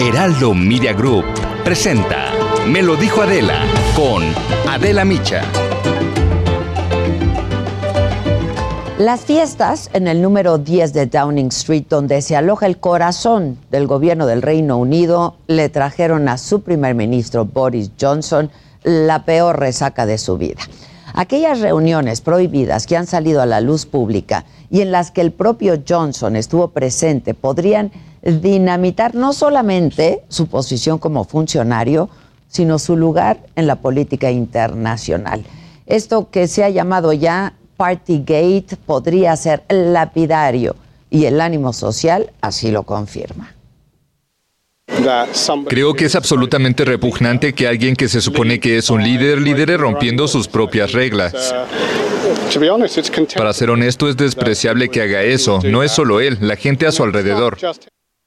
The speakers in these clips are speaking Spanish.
Heraldo Media Group presenta Me lo dijo Adela con Adela Micha. Las fiestas en el número 10 de Downing Street, donde se aloja el corazón del gobierno del Reino Unido, le trajeron a su primer ministro Boris Johnson la peor resaca de su vida. Aquellas reuniones prohibidas que han salido a la luz pública y en las que el propio Johnson estuvo presente podrían dinamitar no solamente su posición como funcionario, sino su lugar en la política internacional. Esto que se ha llamado ya Partygate podría ser lapidario y el ánimo social así lo confirma. Creo que es absolutamente repugnante que alguien que se supone que es un líder lidere rompiendo sus propias reglas. Para ser honesto, es despreciable que haga eso. No es solo él, la gente a su alrededor.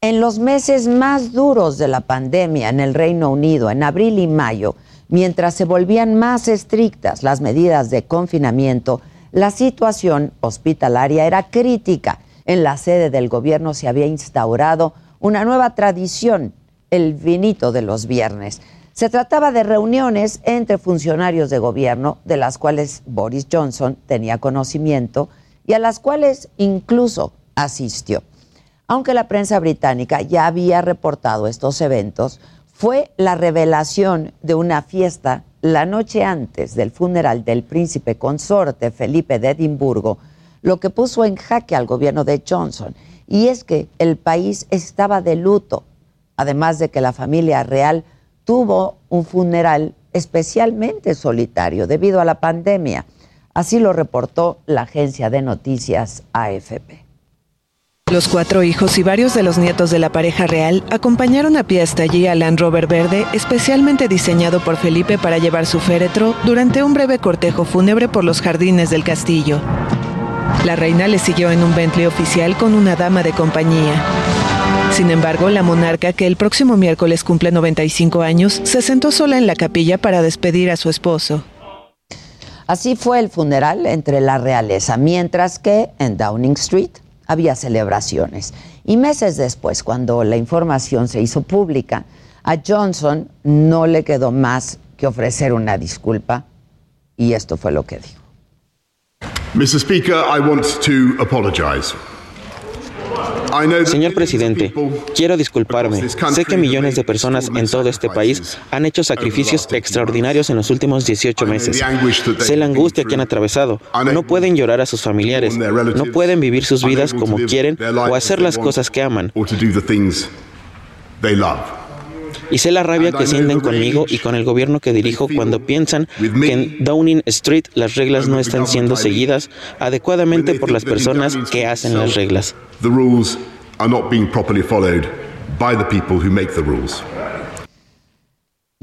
En los meses más duros de la pandemia en el Reino Unido, en abril y mayo, mientras se volvían más estrictas las medidas de confinamiento, la situación hospitalaria era crítica. En la sede del gobierno se había instaurado una nueva tradición, el vinito de los viernes. Se trataba de reuniones entre funcionarios de gobierno, de las cuales Boris Johnson tenía conocimiento y a las cuales incluso asistió aunque la prensa británica ya había reportado estos eventos, fue la revelación de una fiesta la noche antes del funeral del príncipe consorte Felipe de Edimburgo, lo que puso en jaque al gobierno de Johnson. Y es que el país estaba de luto, además de que la familia real tuvo un funeral especialmente solitario debido a la pandemia. Así lo reportó la agencia de noticias AFP. Los cuatro hijos y varios de los nietos de la pareja real acompañaron a pie hasta allí al Land Rover verde, especialmente diseñado por Felipe para llevar su féretro durante un breve cortejo fúnebre por los jardines del castillo. La reina le siguió en un Bentley oficial con una dama de compañía. Sin embargo, la monarca, que el próximo miércoles cumple 95 años, se sentó sola en la capilla para despedir a su esposo. Así fue el funeral entre la realeza, mientras que en Downing Street había celebraciones. Y meses después, cuando la información se hizo pública, a Johnson no le quedó más que ofrecer una disculpa y esto fue lo que dijo. Mr. Speaker, I want to apologize. Señor presidente, quiero disculparme. Sé que millones de personas en todo este país han hecho sacrificios extraordinarios en los últimos 18 meses. Sé la angustia que han atravesado. No pueden llorar a sus familiares. No pueden vivir sus vidas como quieren o hacer las cosas que aman. Y sé la rabia que sienten conmigo y con el gobierno que dirijo cuando piensan que en Downing Street las reglas no están siendo seguidas adecuadamente por las personas que hacen las reglas.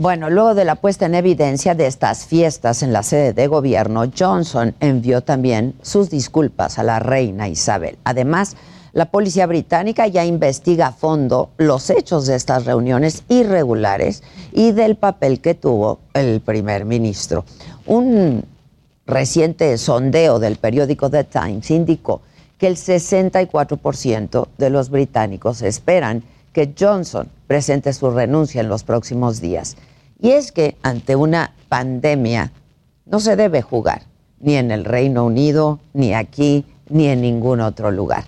Bueno, luego de la puesta en evidencia de estas fiestas en la sede de gobierno, Johnson envió también sus disculpas a la reina Isabel. Además, la policía británica ya investiga a fondo los hechos de estas reuniones irregulares y del papel que tuvo el primer ministro. Un reciente sondeo del periódico The Times indicó que el 64% de los británicos esperan que Johnson presente su renuncia en los próximos días. Y es que ante una pandemia no se debe jugar, ni en el Reino Unido, ni aquí, ni en ningún otro lugar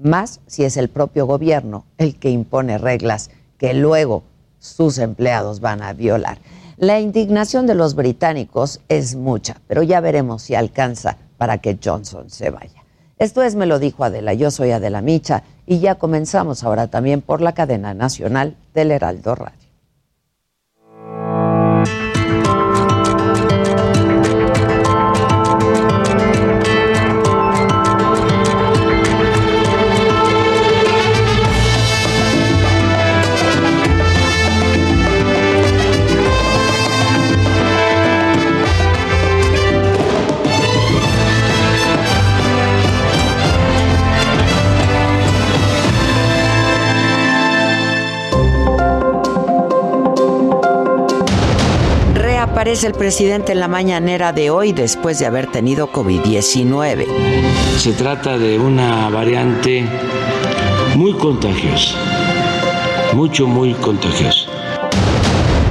más si es el propio gobierno el que impone reglas que luego sus empleados van a violar. La indignación de los británicos es mucha, pero ya veremos si alcanza para que Johnson se vaya. Esto es Me lo dijo Adela, yo soy Adela Micha y ya comenzamos ahora también por la cadena nacional del Heraldo Radio. Aparece el presidente en la mañanera de hoy después de haber tenido COVID-19. Se trata de una variante muy contagiosa, mucho, muy contagiosa.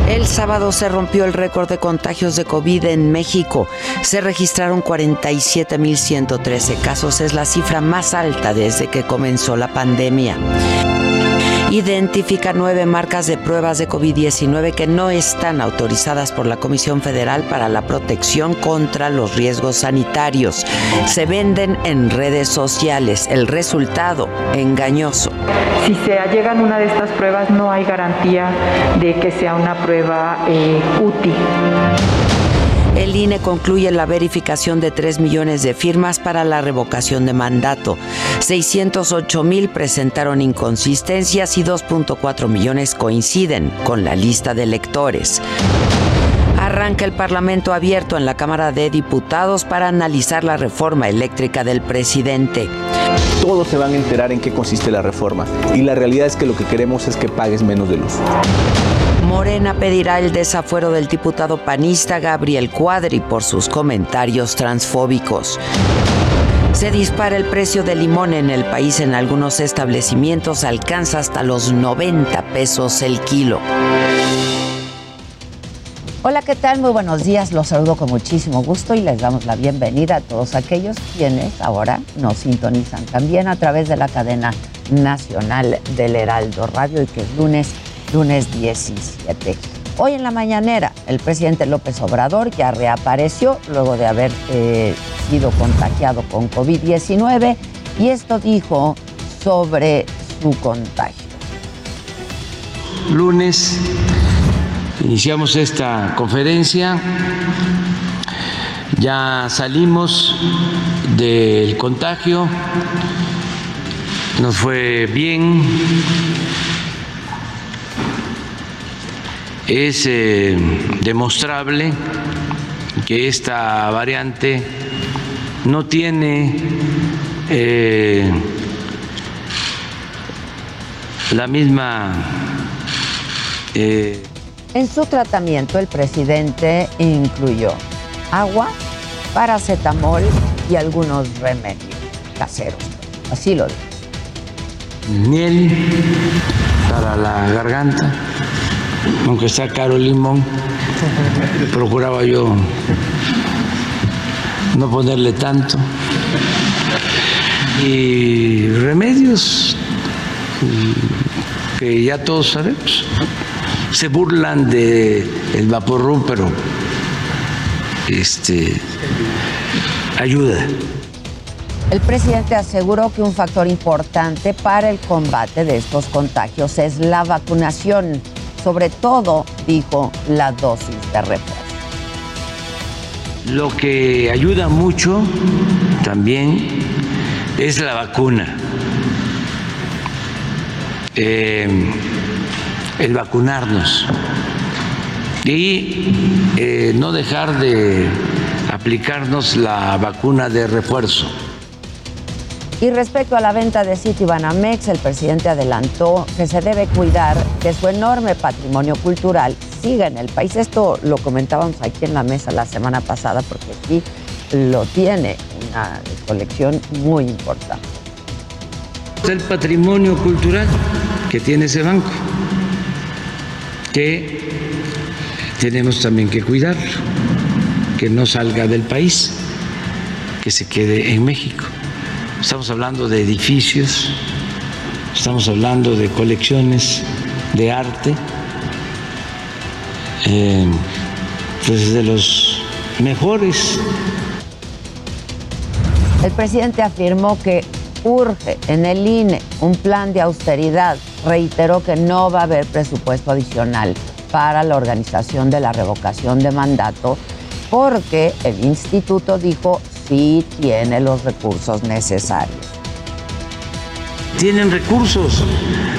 El sábado se rompió el récord de contagios de COVID en México. Se registraron 47.113 casos. Es la cifra más alta desde que comenzó la pandemia identifica nueve marcas de pruebas de COVID-19 que no están autorizadas por la Comisión Federal para la protección contra los riesgos sanitarios. Se venden en redes sociales. El resultado, engañoso. Si se allegan una de estas pruebas, no hay garantía de que sea una prueba eh, útil. El INE concluye la verificación de 3 millones de firmas para la revocación de mandato. 608 mil presentaron inconsistencias y 2.4 millones coinciden con la lista de electores. Arranca el Parlamento abierto en la Cámara de Diputados para analizar la reforma eléctrica del presidente. Todos se van a enterar en qué consiste la reforma y la realidad es que lo que queremos es que pagues menos de luz. Morena pedirá el desafuero del diputado panista Gabriel Cuadri por sus comentarios transfóbicos. Se dispara el precio del limón en el país en algunos establecimientos, alcanza hasta los 90 pesos el kilo. Hola, ¿qué tal? Muy buenos días. Los saludo con muchísimo gusto y les damos la bienvenida a todos aquellos quienes ahora nos sintonizan también a través de la cadena nacional del Heraldo Radio y que es lunes lunes 17. Hoy en la mañanera, el presidente López Obrador ya reapareció luego de haber eh, sido contagiado con COVID-19 y esto dijo sobre su contagio. Lunes iniciamos esta conferencia, ya salimos del contagio, nos fue bien, es eh, demostrable que esta variante no tiene eh, la misma... Eh, en su tratamiento el presidente incluyó agua, paracetamol y algunos remedios caseros. Así lo dijo. Miel para la garganta aunque está caro el limón, procuraba yo no ponerle tanto. Y remedios que ya todos sabemos. Se burlan de el vaporrum, pero este ayuda. El presidente aseguró que un factor importante para el combate de estos contagios es la vacunación sobre todo, dijo, la dosis de refuerzo. Lo que ayuda mucho también es la vacuna. Eh, el vacunarnos y eh, no dejar de aplicarnos la vacuna de refuerzo. Y respecto a la venta de Citibanamex, el presidente adelantó que se debe cuidar que su enorme patrimonio cultural siga en el país. Esto lo comentábamos aquí en la mesa la semana pasada porque aquí lo tiene una colección muy importante. El patrimonio cultural que tiene ese banco, que tenemos también que cuidar, que no salga del país, que se quede en México. Estamos hablando de edificios, estamos hablando de colecciones de arte, eh, pues de los mejores. El presidente afirmó que urge en el INE un plan de austeridad. Reiteró que no va a haber presupuesto adicional para la organización de la revocación de mandato porque el instituto dijo sí tiene los recursos necesarios. Tienen recursos.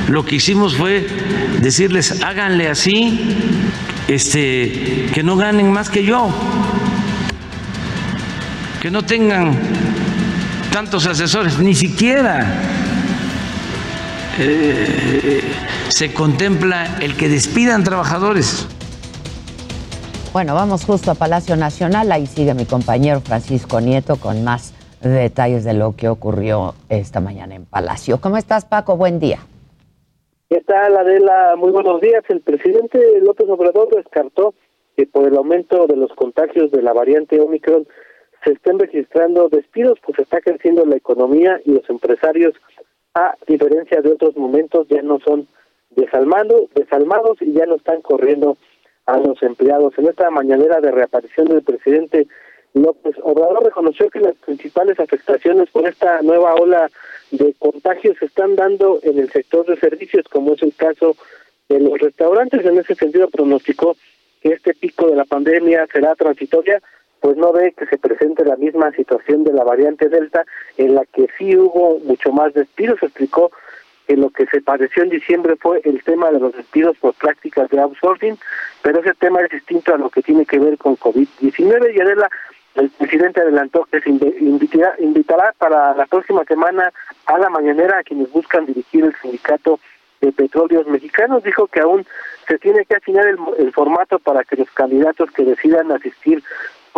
Lo que hicimos fue decirles, háganle así, este, que no ganen más que yo, que no tengan tantos asesores, ni siquiera eh, se contempla el que despidan trabajadores. Bueno, vamos justo a Palacio Nacional. Ahí sigue mi compañero Francisco Nieto con más detalles de lo que ocurrió esta mañana en Palacio. ¿Cómo estás, Paco? Buen día. ¿Qué tal, Adela? Muy buenos días. El presidente López Obrador descartó que por el aumento de los contagios de la variante Omicron se estén registrando despidos, pues está creciendo la economía y los empresarios, a diferencia de otros momentos, ya no son desalmados, desalmados y ya no están corriendo a los empleados. En esta mañanera de reaparición del presidente López Obrador reconoció que las principales afectaciones por esta nueva ola de contagios se están dando en el sector de servicios, como es el caso de los restaurantes. En ese sentido, pronosticó que este pico de la pandemia será transitoria, pues no ve que se presente la misma situación de la variante Delta, en la que sí hubo mucho más despidos. Explicó que lo que se padeció en diciembre fue el tema de los despidos por prácticas de outsourcing, pero ese tema es distinto a lo que tiene que ver con COVID-19. Y Adela, el presidente adelantó que se invitará, para la próxima semana a la mañanera a quienes buscan dirigir el sindicato de petróleos mexicanos. Dijo que aún se tiene que afinar el, formato para que los candidatos que decidan asistir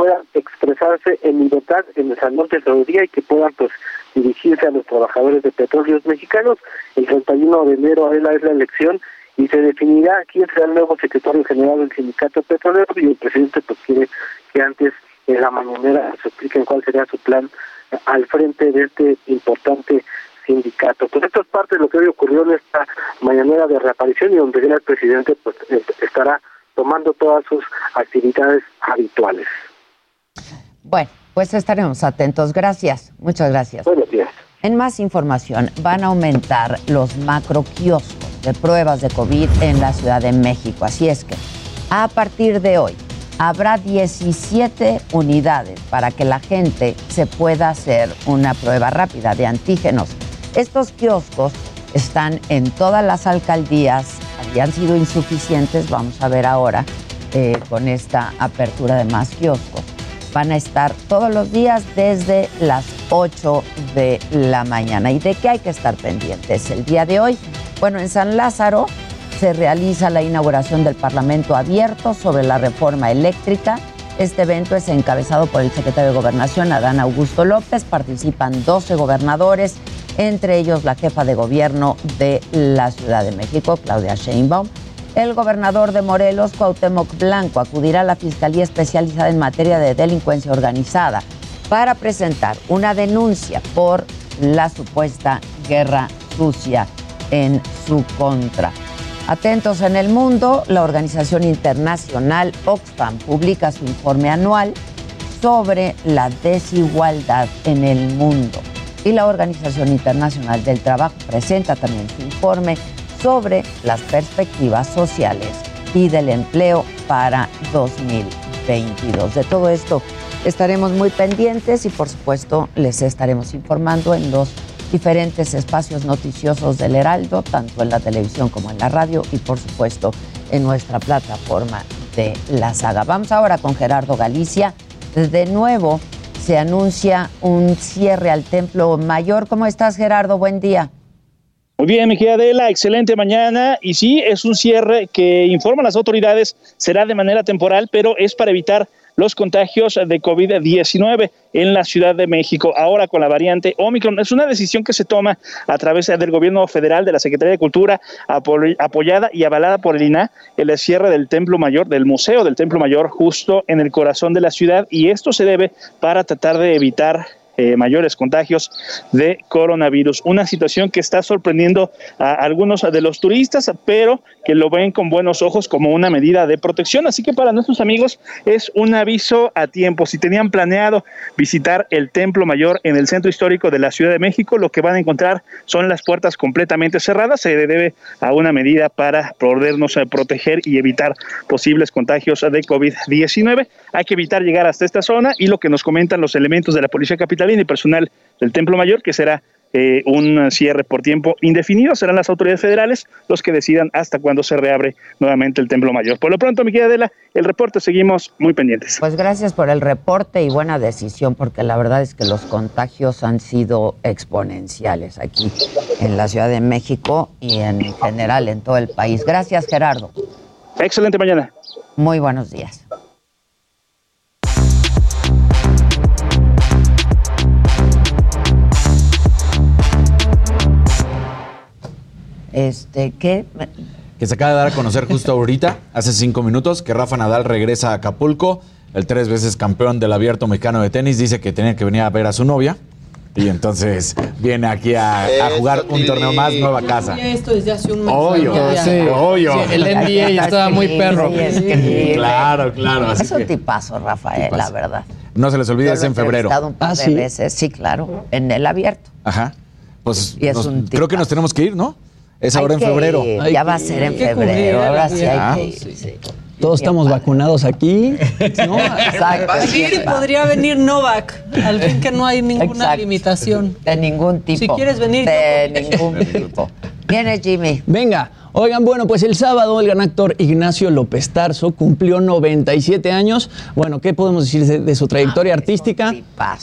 puedan expresarse en libertad en el salón de tesorería y que puedan pues dirigirse a los trabajadores de petróleos mexicanos. El 31 de enero es la elección y se definirá quién será el nuevo secretario general del sindicato petrolero y el presidente pues quiere que antes en la mañanera se expliquen cuál sería su plan al frente de este importante sindicato. Pues esto es parte de lo que hoy ocurrió en esta mañanera de reaparición y donde el presidente pues estará tomando todas sus actividades habituales. Bueno, pues estaremos atentos. Gracias, muchas gracias. Buenos días. En más información, van a aumentar los macro kioscos de pruebas de COVID en la Ciudad de México. Así es que, a partir de hoy, habrá 17 unidades para que la gente se pueda hacer una prueba rápida de antígenos. Estos kioscos están en todas las alcaldías, habían sido insuficientes, vamos a ver ahora eh, con esta apertura de más kioscos. Van a estar todos los días desde las 8 de la mañana. ¿Y de qué hay que estar pendientes? El día de hoy, bueno, en San Lázaro se realiza la inauguración del Parlamento abierto sobre la reforma eléctrica. Este evento es encabezado por el secretario de Gobernación, Adán Augusto López. Participan 12 gobernadores, entre ellos la jefa de gobierno de la Ciudad de México, Claudia Sheinbaum. El gobernador de Morelos, Cuauhtémoc Blanco, acudirá a la Fiscalía Especializada en Materia de Delincuencia Organizada para presentar una denuncia por la supuesta guerra sucia en su contra. Atentos en el mundo, la organización internacional Oxfam publica su informe anual sobre la desigualdad en el mundo. Y la Organización Internacional del Trabajo presenta también su informe sobre las perspectivas sociales y del empleo para 2022. De todo esto estaremos muy pendientes y por supuesto les estaremos informando en los diferentes espacios noticiosos del Heraldo, tanto en la televisión como en la radio y por supuesto en nuestra plataforma de la saga. Vamos ahora con Gerardo Galicia. De nuevo se anuncia un cierre al Templo Mayor. ¿Cómo estás Gerardo? Buen día. Muy bien, mi querida Adela, excelente mañana. Y sí, es un cierre que informan las autoridades, será de manera temporal, pero es para evitar los contagios de COVID-19 en la Ciudad de México, ahora con la variante Omicron. Es una decisión que se toma a través del gobierno federal, de la Secretaría de Cultura, apoyada y avalada por el INA, el cierre del Templo Mayor, del Museo del Templo Mayor, justo en el corazón de la ciudad. Y esto se debe para tratar de evitar eh, mayores contagios de coronavirus. Una situación que está sorprendiendo a algunos de los turistas, pero que lo ven con buenos ojos como una medida de protección. Así que para nuestros amigos es un aviso a tiempo. Si tenían planeado visitar el Templo Mayor en el centro histórico de la Ciudad de México, lo que van a encontrar son las puertas completamente cerradas. Se debe a una medida para podernos eh, proteger y evitar posibles contagios de COVID-19. Hay que evitar llegar hasta esta zona y lo que nos comentan los elementos de la Policía Capital y personal del Templo Mayor, que será eh, un cierre por tiempo indefinido. Serán las autoridades federales los que decidan hasta cuándo se reabre nuevamente el Templo Mayor. Por lo pronto, mi querida Adela, el reporte seguimos muy pendientes. Pues gracias por el reporte y buena decisión, porque la verdad es que los contagios han sido exponenciales aquí en la Ciudad de México y en general en todo el país. Gracias, Gerardo. Excelente mañana. Muy buenos días. Este, ¿qué? Que se acaba de dar a conocer justo ahorita, hace cinco minutos, que Rafa Nadal regresa a Acapulco. El tres veces campeón del abierto mexicano de tenis dice que tenía que venir a ver a su novia. Y entonces viene aquí a, a jugar un torneo más, nueva casa. Esto desde hace un mes. Obvio, sí, obvio. Sí, el NBA estaba muy perro. Sí, Claro, claro. Así Es un tipazo, Rafael, Tipazo. la verdad. no se les olvide, es en febrero. un par de veces, sí, claro, en el abierto. Ajá. Pues Y es nos- un creo que nos tenemos que ir, ¿no? Es ahora en que febrero. ir, ya va a ser en febrero, ahora sí hay que ir. sí. Todos estamos vacunados aquí. ¿no? Exacto. Sí, podría venir Novak. Al fin que no hay ninguna limitación. De ningún tipo. Si quieres venir. De ningún tipo. Viene Jimmy. Venga, oigan, bueno, pues el sábado el gran actor Ignacio López Tarso cumplió 97 años. Bueno, ¿qué podemos decir de, de su trayectoria artística?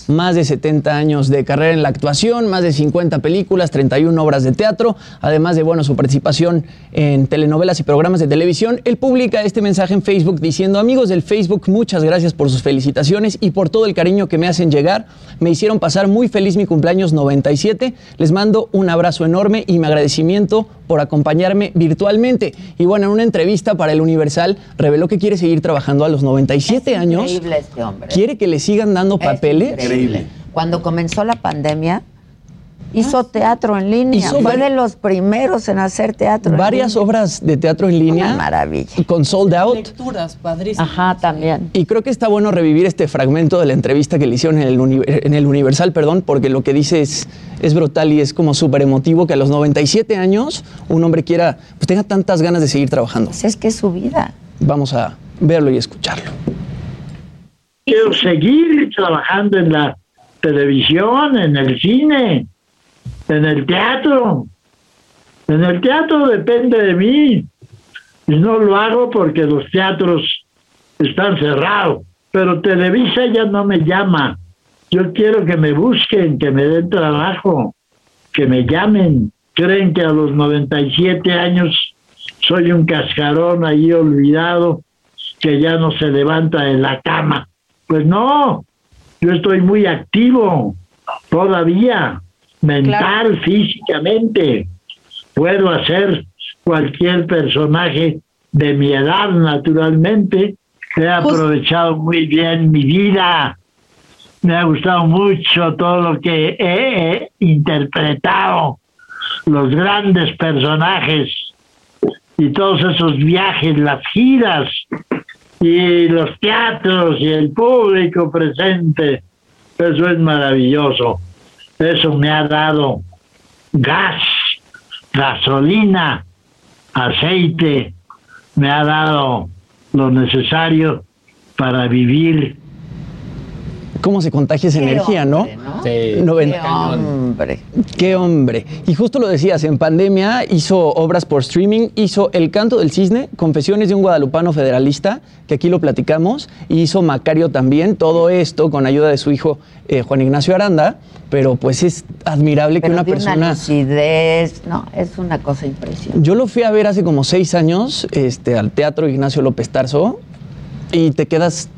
Más de 70 años de carrera en la actuación, más de 50 películas, 31 obras de teatro, además de, bueno, su participación en telenovelas y programas de televisión. Él publica este mensaje en Facebook diciendo, amigos del Facebook, muchas gracias por sus felicitaciones y por todo el cariño que me hacen llegar. Me hicieron pasar muy feliz mi cumpleaños 97. Les mando un abrazo enorme y mi agradecimiento por acompañarme virtualmente. Y bueno, en una entrevista para el Universal reveló que quiere seguir trabajando a los 97 años. Increíble este hombre. Quiere que le sigan dando Es papeles. increíble. Cuando comenzó la pandemia, hizo teatro en línea. Hizo Fue de los primeros en hacer teatro. en Varias línea. obras de teatro en línea. Una maravilla. Con Sold Out. Lecturas, padrísimas. Ajá, también. Y creo que está bueno revivir este fragmento de la entrevista que le hicieron en el, uni- en el Universal, perdón, porque lo que dice es, es brutal y es como súper emotivo que a los 97 años un hombre quiera, pues tenga tantas ganas de seguir trabajando. es que es su vida. Vamos a verlo y escucharlo. Quiero seguir trabajando en la televisión, en el cine, en el teatro. En el teatro depende de mí. Y no lo hago porque los teatros están cerrados. Pero Televisa ya no me llama. Yo quiero que me busquen, que me den trabajo, que me llamen. Creen que a los 97 años soy un cascarón ahí olvidado que ya no se levanta de la cama. Pues no, yo estoy muy activo todavía, mental, físicamente. Puedo hacer cualquier personaje de mi edad, naturalmente. He aprovechado muy bien mi vida. Me ha gustado mucho todo lo que he, he interpretado, los grandes personajes y todos esos viajes, las giras y los teatros y el público presente. Eso es maravilloso. Eso me ha dado gas, gasolina, aceite, me ha dado lo necesario para vivir. ¿Cómo se contagia esa Qué energía, no? hombre, ¿no? Sí. Noven- Qué hombre. Qué hombre. Y justo lo decías, en pandemia hizo obras por streaming, hizo El canto del cisne, Confesiones de un guadalupano federalista, que aquí lo platicamos, y hizo Macario también, todo esto con ayuda de su hijo eh, Juan Ignacio Aranda, pero pues es admirable que Pero una de una persona... lucidez, no, es una cosa impresionante. Yo lo fui a ver hace como seis años este, al Teatro Ignacio López Tarso y te quedas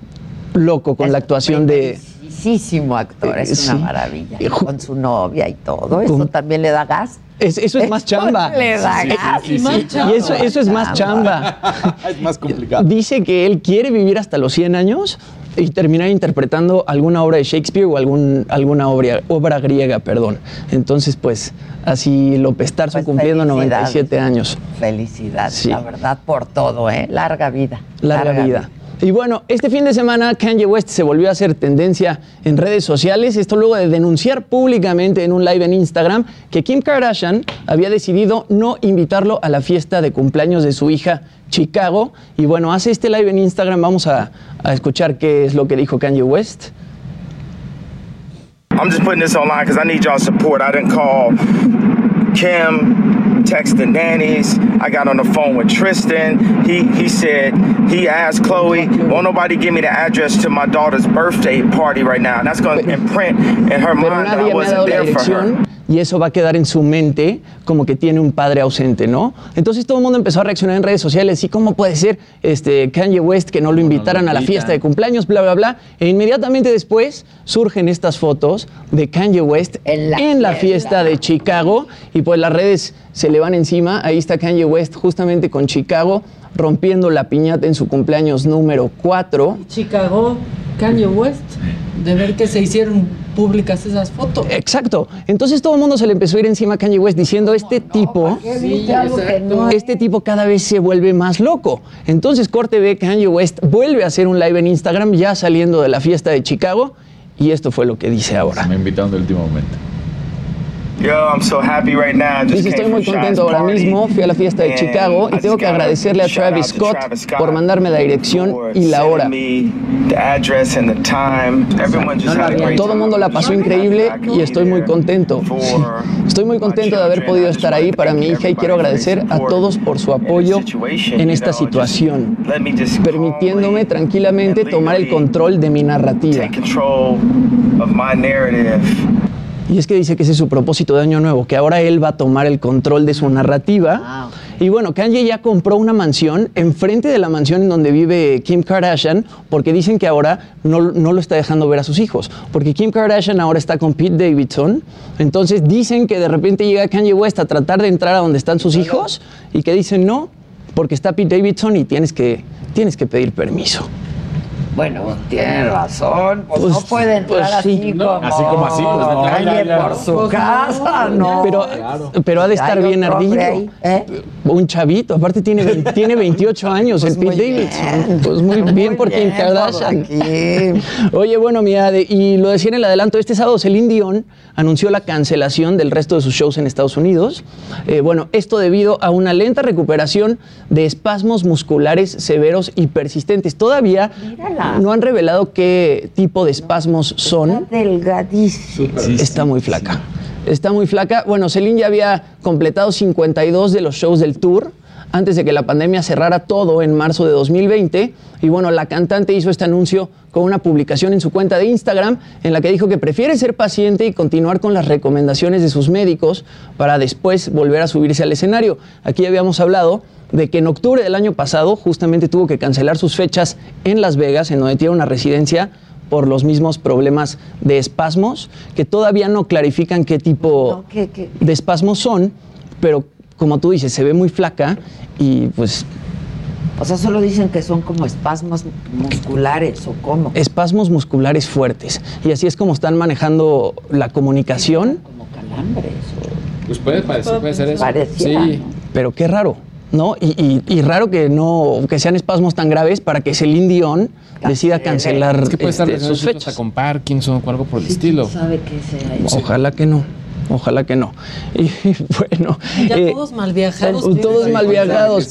loco con la actuación de... Muchísimo actor, es Eh, una sí. maravilla. Con su novia y todo. Eso Con- también le da gas. Es- eso es más chamba. Le da Sí, gas. sí, sí. Y eso, eso es más chamba. es más complicado. Dice que él quiere vivir hasta los 100 años y terminar interpretando alguna obra de Shakespeare o algún, alguna obra, obra griega, perdón. Entonces, pues, así López Tarso Pues cumpliendo felicidades. 97 años. Felicidades, Sí. la verdad, por todo, ¿eh? Larga vida. Larga, vida. Y bueno, este fin de semana Kanye West se volvió a hacer tendencia en redes sociales, esto luego de denunciar públicamente en un live en Instagram que Kim Kardashian había decidido no invitarlo a la fiesta de cumpleaños de su hija Chicago. Y bueno, hace este live en Instagram, vamos a, escuchar qué es lo que dijo Kanye West. I'm just putting this online because I need y'all support. I didn't call Kim, text the nannies. I got on the phone with Tristan. He he said he asked Chloe, "Won't nobody give me the address to my daughter's birthday party right now?" And that's going to imprint in her mind that I me ha dado wasn't there for her. Y eso va a quedar en su mente como que tiene un padre ausente, ¿no? Entonces todo el mundo empezó a reaccionar en redes sociales y cómo puede ser este Kanye West que no lo invitaran a la fiesta de cumpleaños, bla, bla, bla. E inmediatamente después surgen estas fotos de Kanye West en la, fiesta de Chicago y pues las redes se le van encima. Ahí está Kanye West justamente con Chicago rompiendo la piñata en su cumpleaños número 4. Chicago, Kanye West, de ver que se hicieron públicas esas fotos. Exacto. Entonces todo el mundo se le empezó a ir encima a Kanye West diciendo, este tipo, este tipo cada vez se vuelve más loco. Entonces corte ve Kanye West vuelve a hacer un live en Instagram ya saliendo de la fiesta de Chicago y esto fue lo que dice ahora. Me invitaron del último momento. Yo, I'm so happy right now. Just Dice, estoy muy contento ahora mismo. Fui a la fiesta de Chicago y tengo que agradecerle a Travis Scott por mandarme la dirección y la hora. Todo el mundo la pasó increíble y estoy muy contento. Estoy muy contento de haber podido estar ahí para mi hija y quiero agradecer a todos por su apoyo en esta situación, permitiéndome tranquilamente tomar el control de mi narrativa. Y es que dice que ese es su propósito de Año Nuevo, que ahora él va a tomar el control de su narrativa. Y bueno, Kanye ya compró una mansión enfrente de la mansión en donde vive Kim Kardashian, porque dicen que ahora no, no lo está dejando ver a sus hijos. Porque Kim Kardashian ahora está con Pete Davidson. Entonces dicen que de repente llega Kanye West a tratar de entrar a donde están sus hijos y que dicen no, porque está Pete Davidson y tienes que, tienes que pedir permiso. Bueno, tiene razón. Pues, no puede entrar pues así, sí. como Así como así, pues no. calle por su casa, ¿no. Pero, pero ha de estar bien ahí, ¿eh? Un chavito, aparte tiene, tiene 28 años, el Pete Davidson. Pues muy bien por Kim Kardashian. aquí. Oye, bueno, mira, de- y lo decía en el adelanto, este sábado Celine Dion anunció la cancelación del resto de sus shows en Estados Unidos. Eh, bueno, esto debido a una lenta recuperación de espasmos musculares severos y persistentes. Todavía Mírala. No han revelado qué tipo de espasmos son. Delgadísimo. Está muy flaca. Está muy flaca. Bueno, Celine ya había completado 52 de los shows del tour antes de que la pandemia cerrara todo en marzo de 2020. Y bueno, la cantante hizo este anuncio con una publicación en su cuenta de Instagram en la que dijo que prefiere ser paciente y continuar con las recomendaciones de sus médicos para después volver a subirse al escenario. Aquí habíamos hablado de que en octubre del año pasado justamente tuvo que cancelar sus fechas en Las Vegas, en donde tiene una residencia por los mismos problemas de espasmos, que todavía no clarifican qué tipo No, ¿qué- qué? de espasmos son, pero como tú dices, se ve muy flaca y pues O sea, solo dicen que son como espasmos musculares o cómo. espasmos musculares fuertes. Y así es como están manejando la comunicación. Como calambres. Pues puede parecer, puede ser eso. Pareciera, Sí. ¿no? Pero qué raro, ¿no? Y, y- y raro que no que sean espasmos tan graves para que Celine Dion decida cancelar Es que puede estar este, sus fechas. con Parkinson o algo por el estilo. ¿Sabe qué sea eso? Ojalá que no. Ojalá que no. Y bueno, Ya eh, todos mal viajados. todos mal viajados.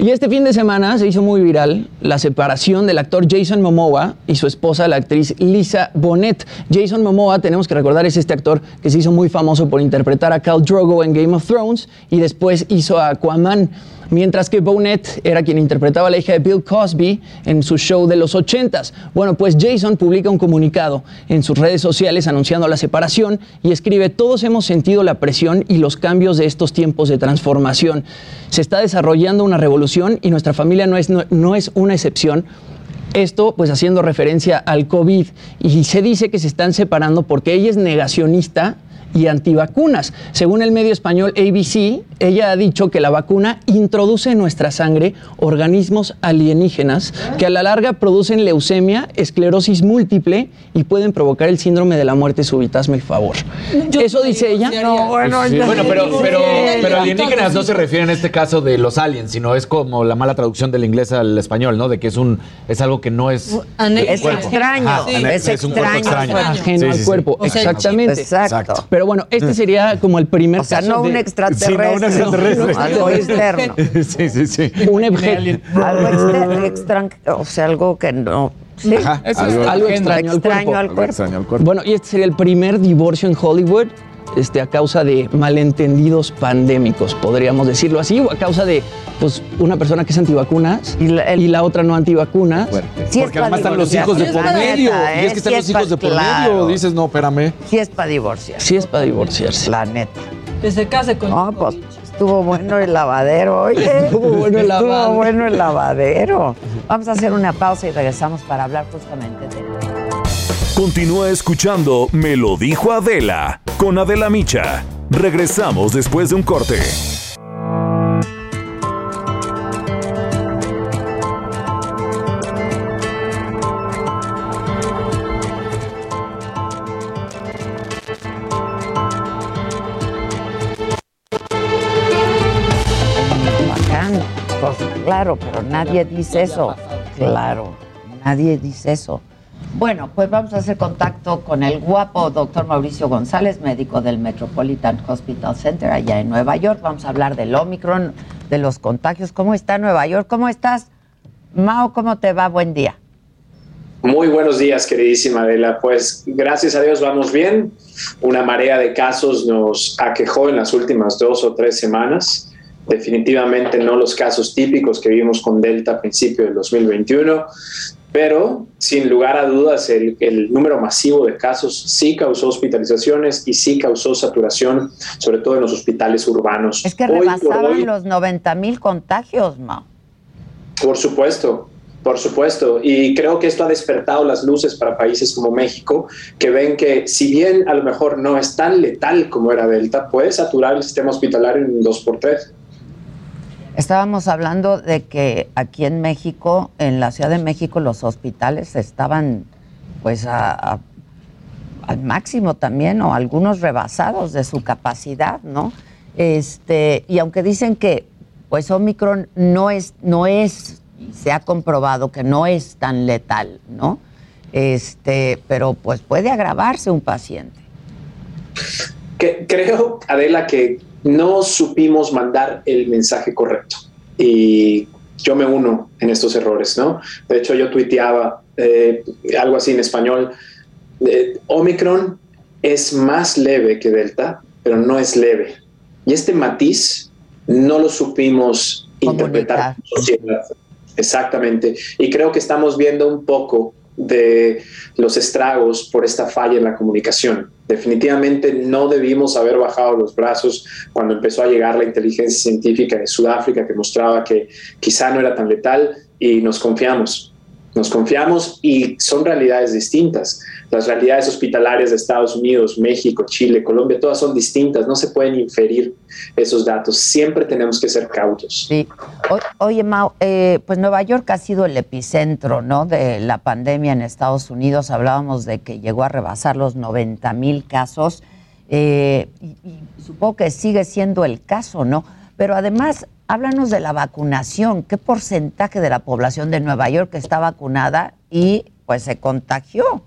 Y este fin de semana se hizo muy viral la separación del actor Jason Momoa y su esposa, la actriz Lisa Bonet. Jason Momoa, tenemos que recordar, es este actor que se hizo muy famoso por interpretar a Khal Drogo en Game of Thrones y después hizo a Aquaman. Mientras que Bonet era quien interpretaba a la hija de Bill Cosby en su show de los 80s. Bueno, pues Jason publica un comunicado en sus redes sociales anunciando la separación y escribe, todos hemos sentido la presión y los cambios de estos tiempos de transformación. Se está desarrollando una revolución y nuestra familia no es, no, no es una excepción. Esto pues haciendo referencia al COVID y se dice que se están separando porque ella es negacionista y antivacunas. Según el medio español ABC, ella ha dicho que la vacuna introduce en nuestra sangre organismos alienígenas que a la larga producen leucemia, esclerosis múltiple y pueden provocar el síndrome de la muerte súbita. Hazme el favor. Eso dice ella. No, bueno, Sí, pero, pero, Sí. pero alienígenas no se refiere en este caso de los aliens, sino es como la mala traducción del inglés al español, ¿no? De que es un es algo que no es Es extraño, Ajá, es, es un cuerpo extraño. Ajeno Sí, al sí, sí. cuerpo. O sea, Exactamente. Exacto. Pero bueno, este sería como el primer O sea, caso no un extraterrestre. Sí, no un extraterrestre. Algo externo. sí, sí, sí. un objeto. Algo externo, extran- o sea, algo que no. Sí. Ajá, Eso algo- es algo ajeno. extraño al Extraño cuerpo. al cuerpo. extraño al cuerpo. Bueno, y este sería el primer divorcio en Hollywood este, a causa de malentendidos pandémicos, podríamos decirlo así, o a causa de pues, una persona que es antivacunas y la, otra no antivacunas. Porque además están los hijos de por medio. y es que están los hijos de por medio. Dices, no, espérame. Sí es para divorciar. Sí es para divorciarse. La neta. Que se case con. No, pues estuvo bueno el lavadero, oye. Estuvo bueno el lavadero. Estuvo bueno el lavadero. Vamos a hacer una pausa y regresamos para hablar justamente de Continúa escuchando Me lo dijo Adela con Adela Micha. Regresamos después de un corte. Pues claro, pero nadie dice eso. Claro, nadie dice eso. Bueno, pues vamos a hacer contacto con el guapo doctor Mauricio González, médico del Metropolitan Hospital Center allá en Nueva York. Vamos a hablar del Omicron, de los contagios. ¿Cómo está Nueva York? ¿Cómo estás? Mao, ¿cómo te va? Buen día. Muy buenos días, queridísima Adela. Pues gracias a Dios vamos bien. Una marea de casos nos aquejó en las últimas dos o tres semanas. Definitivamente no los casos típicos que vimos con Delta a principio del 2021, pero sin lugar a dudas el, número masivo de casos sí causó hospitalizaciones y sí causó saturación, sobre todo en los hospitales urbanos. Es que rebasaban los 90 mil contagios, Mao. Por supuesto, por supuesto, y creo que esto ha despertado las luces para países como México, que ven que si bien a lo mejor no es tan letal como era Delta, puede saturar el sistema hospitalario en dos por tres. Estábamos hablando de que aquí en México, en la Ciudad de México, los hospitales estaban pues al máximo también o algunos rebasados de su capacidad, ¿no? Este, y aunque dicen que pues Omicron no es no es se ha comprobado que no es tan letal, ¿no? Este, pero pues puede agravarse un paciente. Creo, Adela, que no supimos mandar el mensaje correcto. Y yo me uno en estos errores, ¿no? De hecho, yo tuiteaba eh, algo así en español. Eh, Omicron es más leve que Delta, pero no es leve. Y este matiz no lo supimos interpretar Exactamente. Y creo que estamos viendo un poco de los estragos por esta falla en la comunicación. Definitivamente no debimos haber bajado los brazos cuando empezó a llegar la inteligencia científica de Sudáfrica que mostraba que quizá no era tan letal y nos confiamos. Nos confiamos y son realidades distintas. Las realidades hospitalarias de Estados Unidos, México, Chile, Colombia, todas son distintas. No se pueden inferir esos datos. Siempre tenemos que ser cautos. Sí. oye, Mau, eh, pues Nueva York ha sido el epicentro ¿no? de la pandemia en Estados Unidos. Hablábamos de que llegó a rebasar los 90 mil casos. Eh, y supongo que sigue siendo el caso, ¿no? Pero además háblanos de la vacunación. ¿Qué porcentaje de la población de Nueva York está vacunada y pues se contagió?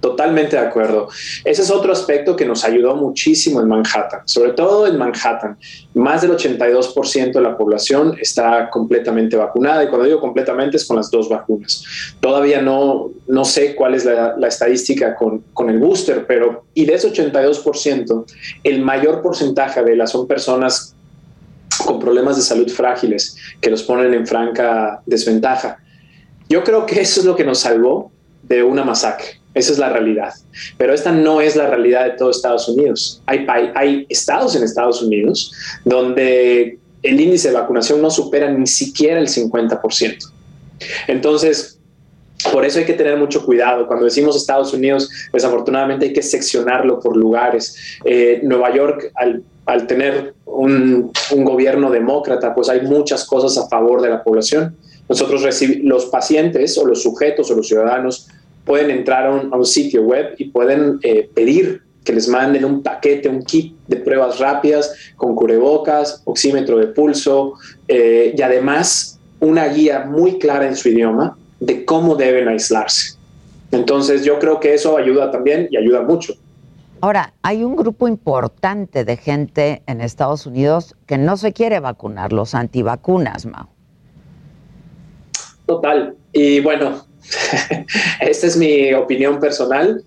Totalmente de acuerdo. Ese es otro aspecto que nos ayudó muchísimo en Manhattan, sobre todo en Manhattan. Más del 82% de la población está completamente vacunada y cuando digo completamente es con las dos vacunas. Todavía no, no sé cuál es la, estadística con, con, el booster, pero y de ese 82%, el mayor porcentaje de las son personas con problemas de salud frágiles que los ponen en franca desventaja. Yo creo que eso es lo que nos salvó de una masacre. Esa es la realidad. Pero esta no es la realidad de todo Estados Unidos. Hay, hay estados en Estados Unidos donde el índice de vacunación no supera ni siquiera el 50%. Entonces, por eso hay que tener mucho cuidado. Cuando decimos Estados Unidos, desafortunadamente hay que seccionarlo por lugares. Eh, Nueva York, al al tener un, gobierno demócrata, pues hay muchas cosas a favor de la población. Nosotros los pacientes o los sujetos o los ciudadanos pueden entrar a un, sitio web y pueden eh, pedir que les manden un paquete, un kit de pruebas rápidas con cubrebocas, oxímetro de pulso eh, y además una guía muy clara en su idioma de cómo deben aislarse. Entonces yo creo que eso ayuda también y ayuda mucho. Ahora, hay un grupo importante de gente en Estados Unidos que no se quiere vacunar, los antivacunas, Mao. Total. Y bueno, esta es mi opinión personal.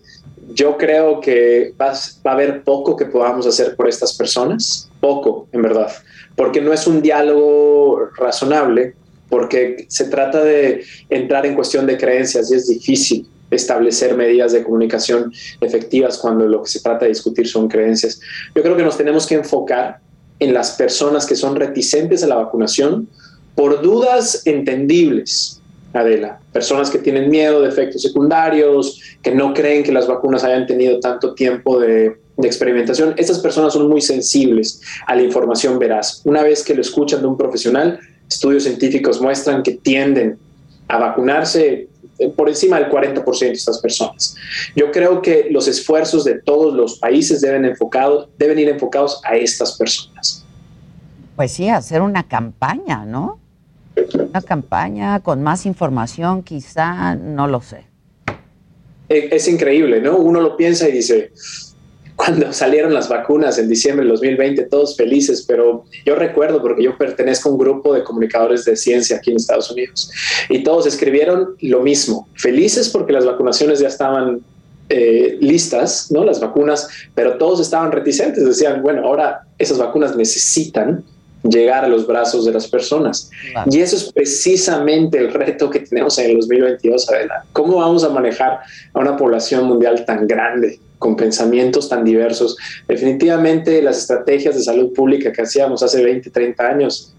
yo creo que va, a haber poco que podamos hacer por estas personas, poco, en verdad, porque no es un diálogo razonable, porque se trata de entrar en cuestión de creencias y es difícil establecer medidas de comunicación efectivas cuando lo que se trata de discutir son creencias. Yo creo que nos tenemos que enfocar en las personas que son reticentes a la vacunación por dudas entendibles, Adela. Personas que tienen miedo de efectos secundarios, que no creen que las vacunas hayan tenido tanto tiempo de, experimentación. Estas personas son muy sensibles a la información veraz. Una vez que lo escuchan de un profesional, estudios científicos muestran que tienden a vacunarse por encima del 40% de estas personas. Yo creo que los esfuerzos de todos los países deben, enfocado, deben ir enfocados a estas personas. Pues sí, hacer una campaña, ¿no? Una campaña con más información, quizá, no lo sé. Es increíble, ¿no? Uno lo piensa y dice, cuando salieron las vacunas en diciembre del 2020, todos felices, pero yo recuerdo porque yo pertenezco a un grupo de comunicadores de ciencia aquí en Estados Unidos y todos escribieron lo mismo, felices porque las vacunaciones ya estaban eh, listas, ¿no? Las vacunas, pero todos estaban reticentes, decían, bueno, ahora esas vacunas necesitan llegar a los brazos de las personas. Y eso es precisamente el reto que tenemos en el 2022, adelante. ¿Cómo vamos a manejar a una población mundial tan grande? Con pensamientos tan diversos. Definitivamente las estrategias de salud pública que hacíamos hace 20, 30 años,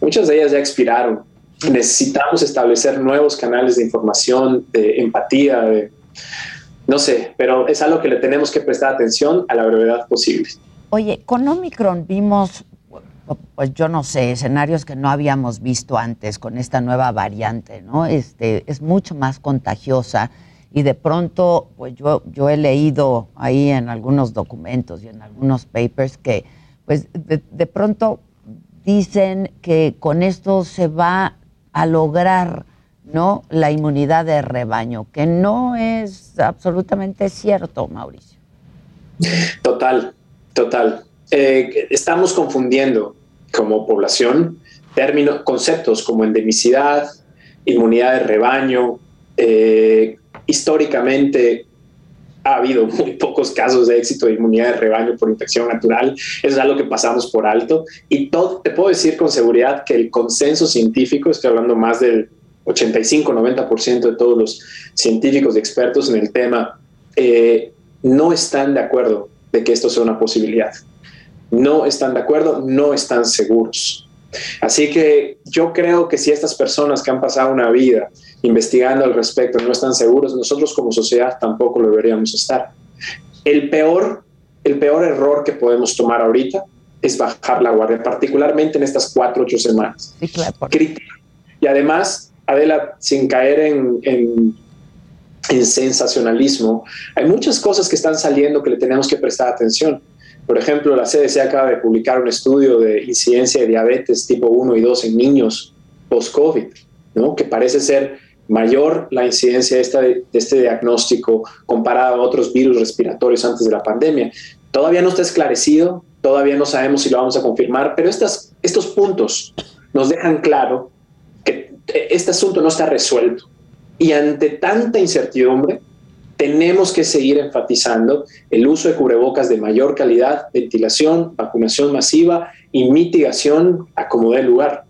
muchas de ellas ya expiraron. Necesitamos establecer nuevos canales de información, de empatía, de, no sé, pero es algo que le tenemos que prestar atención a la brevedad posible. Oye, con Omicron vimos, pues yo no sé, escenarios que no habíamos visto antes con esta nueva variante, ¿no? Este, es mucho más contagiosa y de pronto, pues yo, yo he leído ahí en algunos documentos y en algunos papers que, pues de, pronto dicen que con esto se va a lograr no la inmunidad de rebaño, que no es absolutamente cierto, Mauricio. Total, total. Eh, estamos confundiendo como población términos, conceptos como endemicidad, inmunidad de rebaño, eh, históricamente ha habido muy pocos casos de éxito de inmunidad de rebaño por infección natural. Eso es algo que pasamos por alto. Y todo, te puedo decir con seguridad que el consenso científico, estoy hablando más del 85-90% de todos los científicos y expertos en el tema, eh, no están de acuerdo de que esto sea una posibilidad. No están de acuerdo, no están seguros. Así que yo creo que si estas personas que han pasado una vida investigando al respecto no están seguros, nosotros como sociedad tampoco lo deberíamos estar. El peor, el peor error que podemos tomar ahorita es bajar la guardia, particularmente en estas cuatro, ocho semanas. Y además, Adela, sin caer en, en, en sensacionalismo, hay muchas cosas que están saliendo que le tenemos que prestar atención. Por ejemplo, la CDC acaba de publicar un estudio de incidencia de diabetes tipo 1 y 2 en niños post-COVID, ¿no? que parece ser mayor la incidencia de, este diagnóstico comparado a otros virus respiratorios antes de la pandemia. Todavía no está esclarecido, todavía no sabemos si lo vamos a confirmar, pero estos puntos nos dejan claro que este asunto no está resuelto. Y ante tanta incertidumbre, tenemos que seguir enfatizando el uso de cubrebocas de mayor calidad, ventilación, vacunación masiva y mitigación a como dé lugar.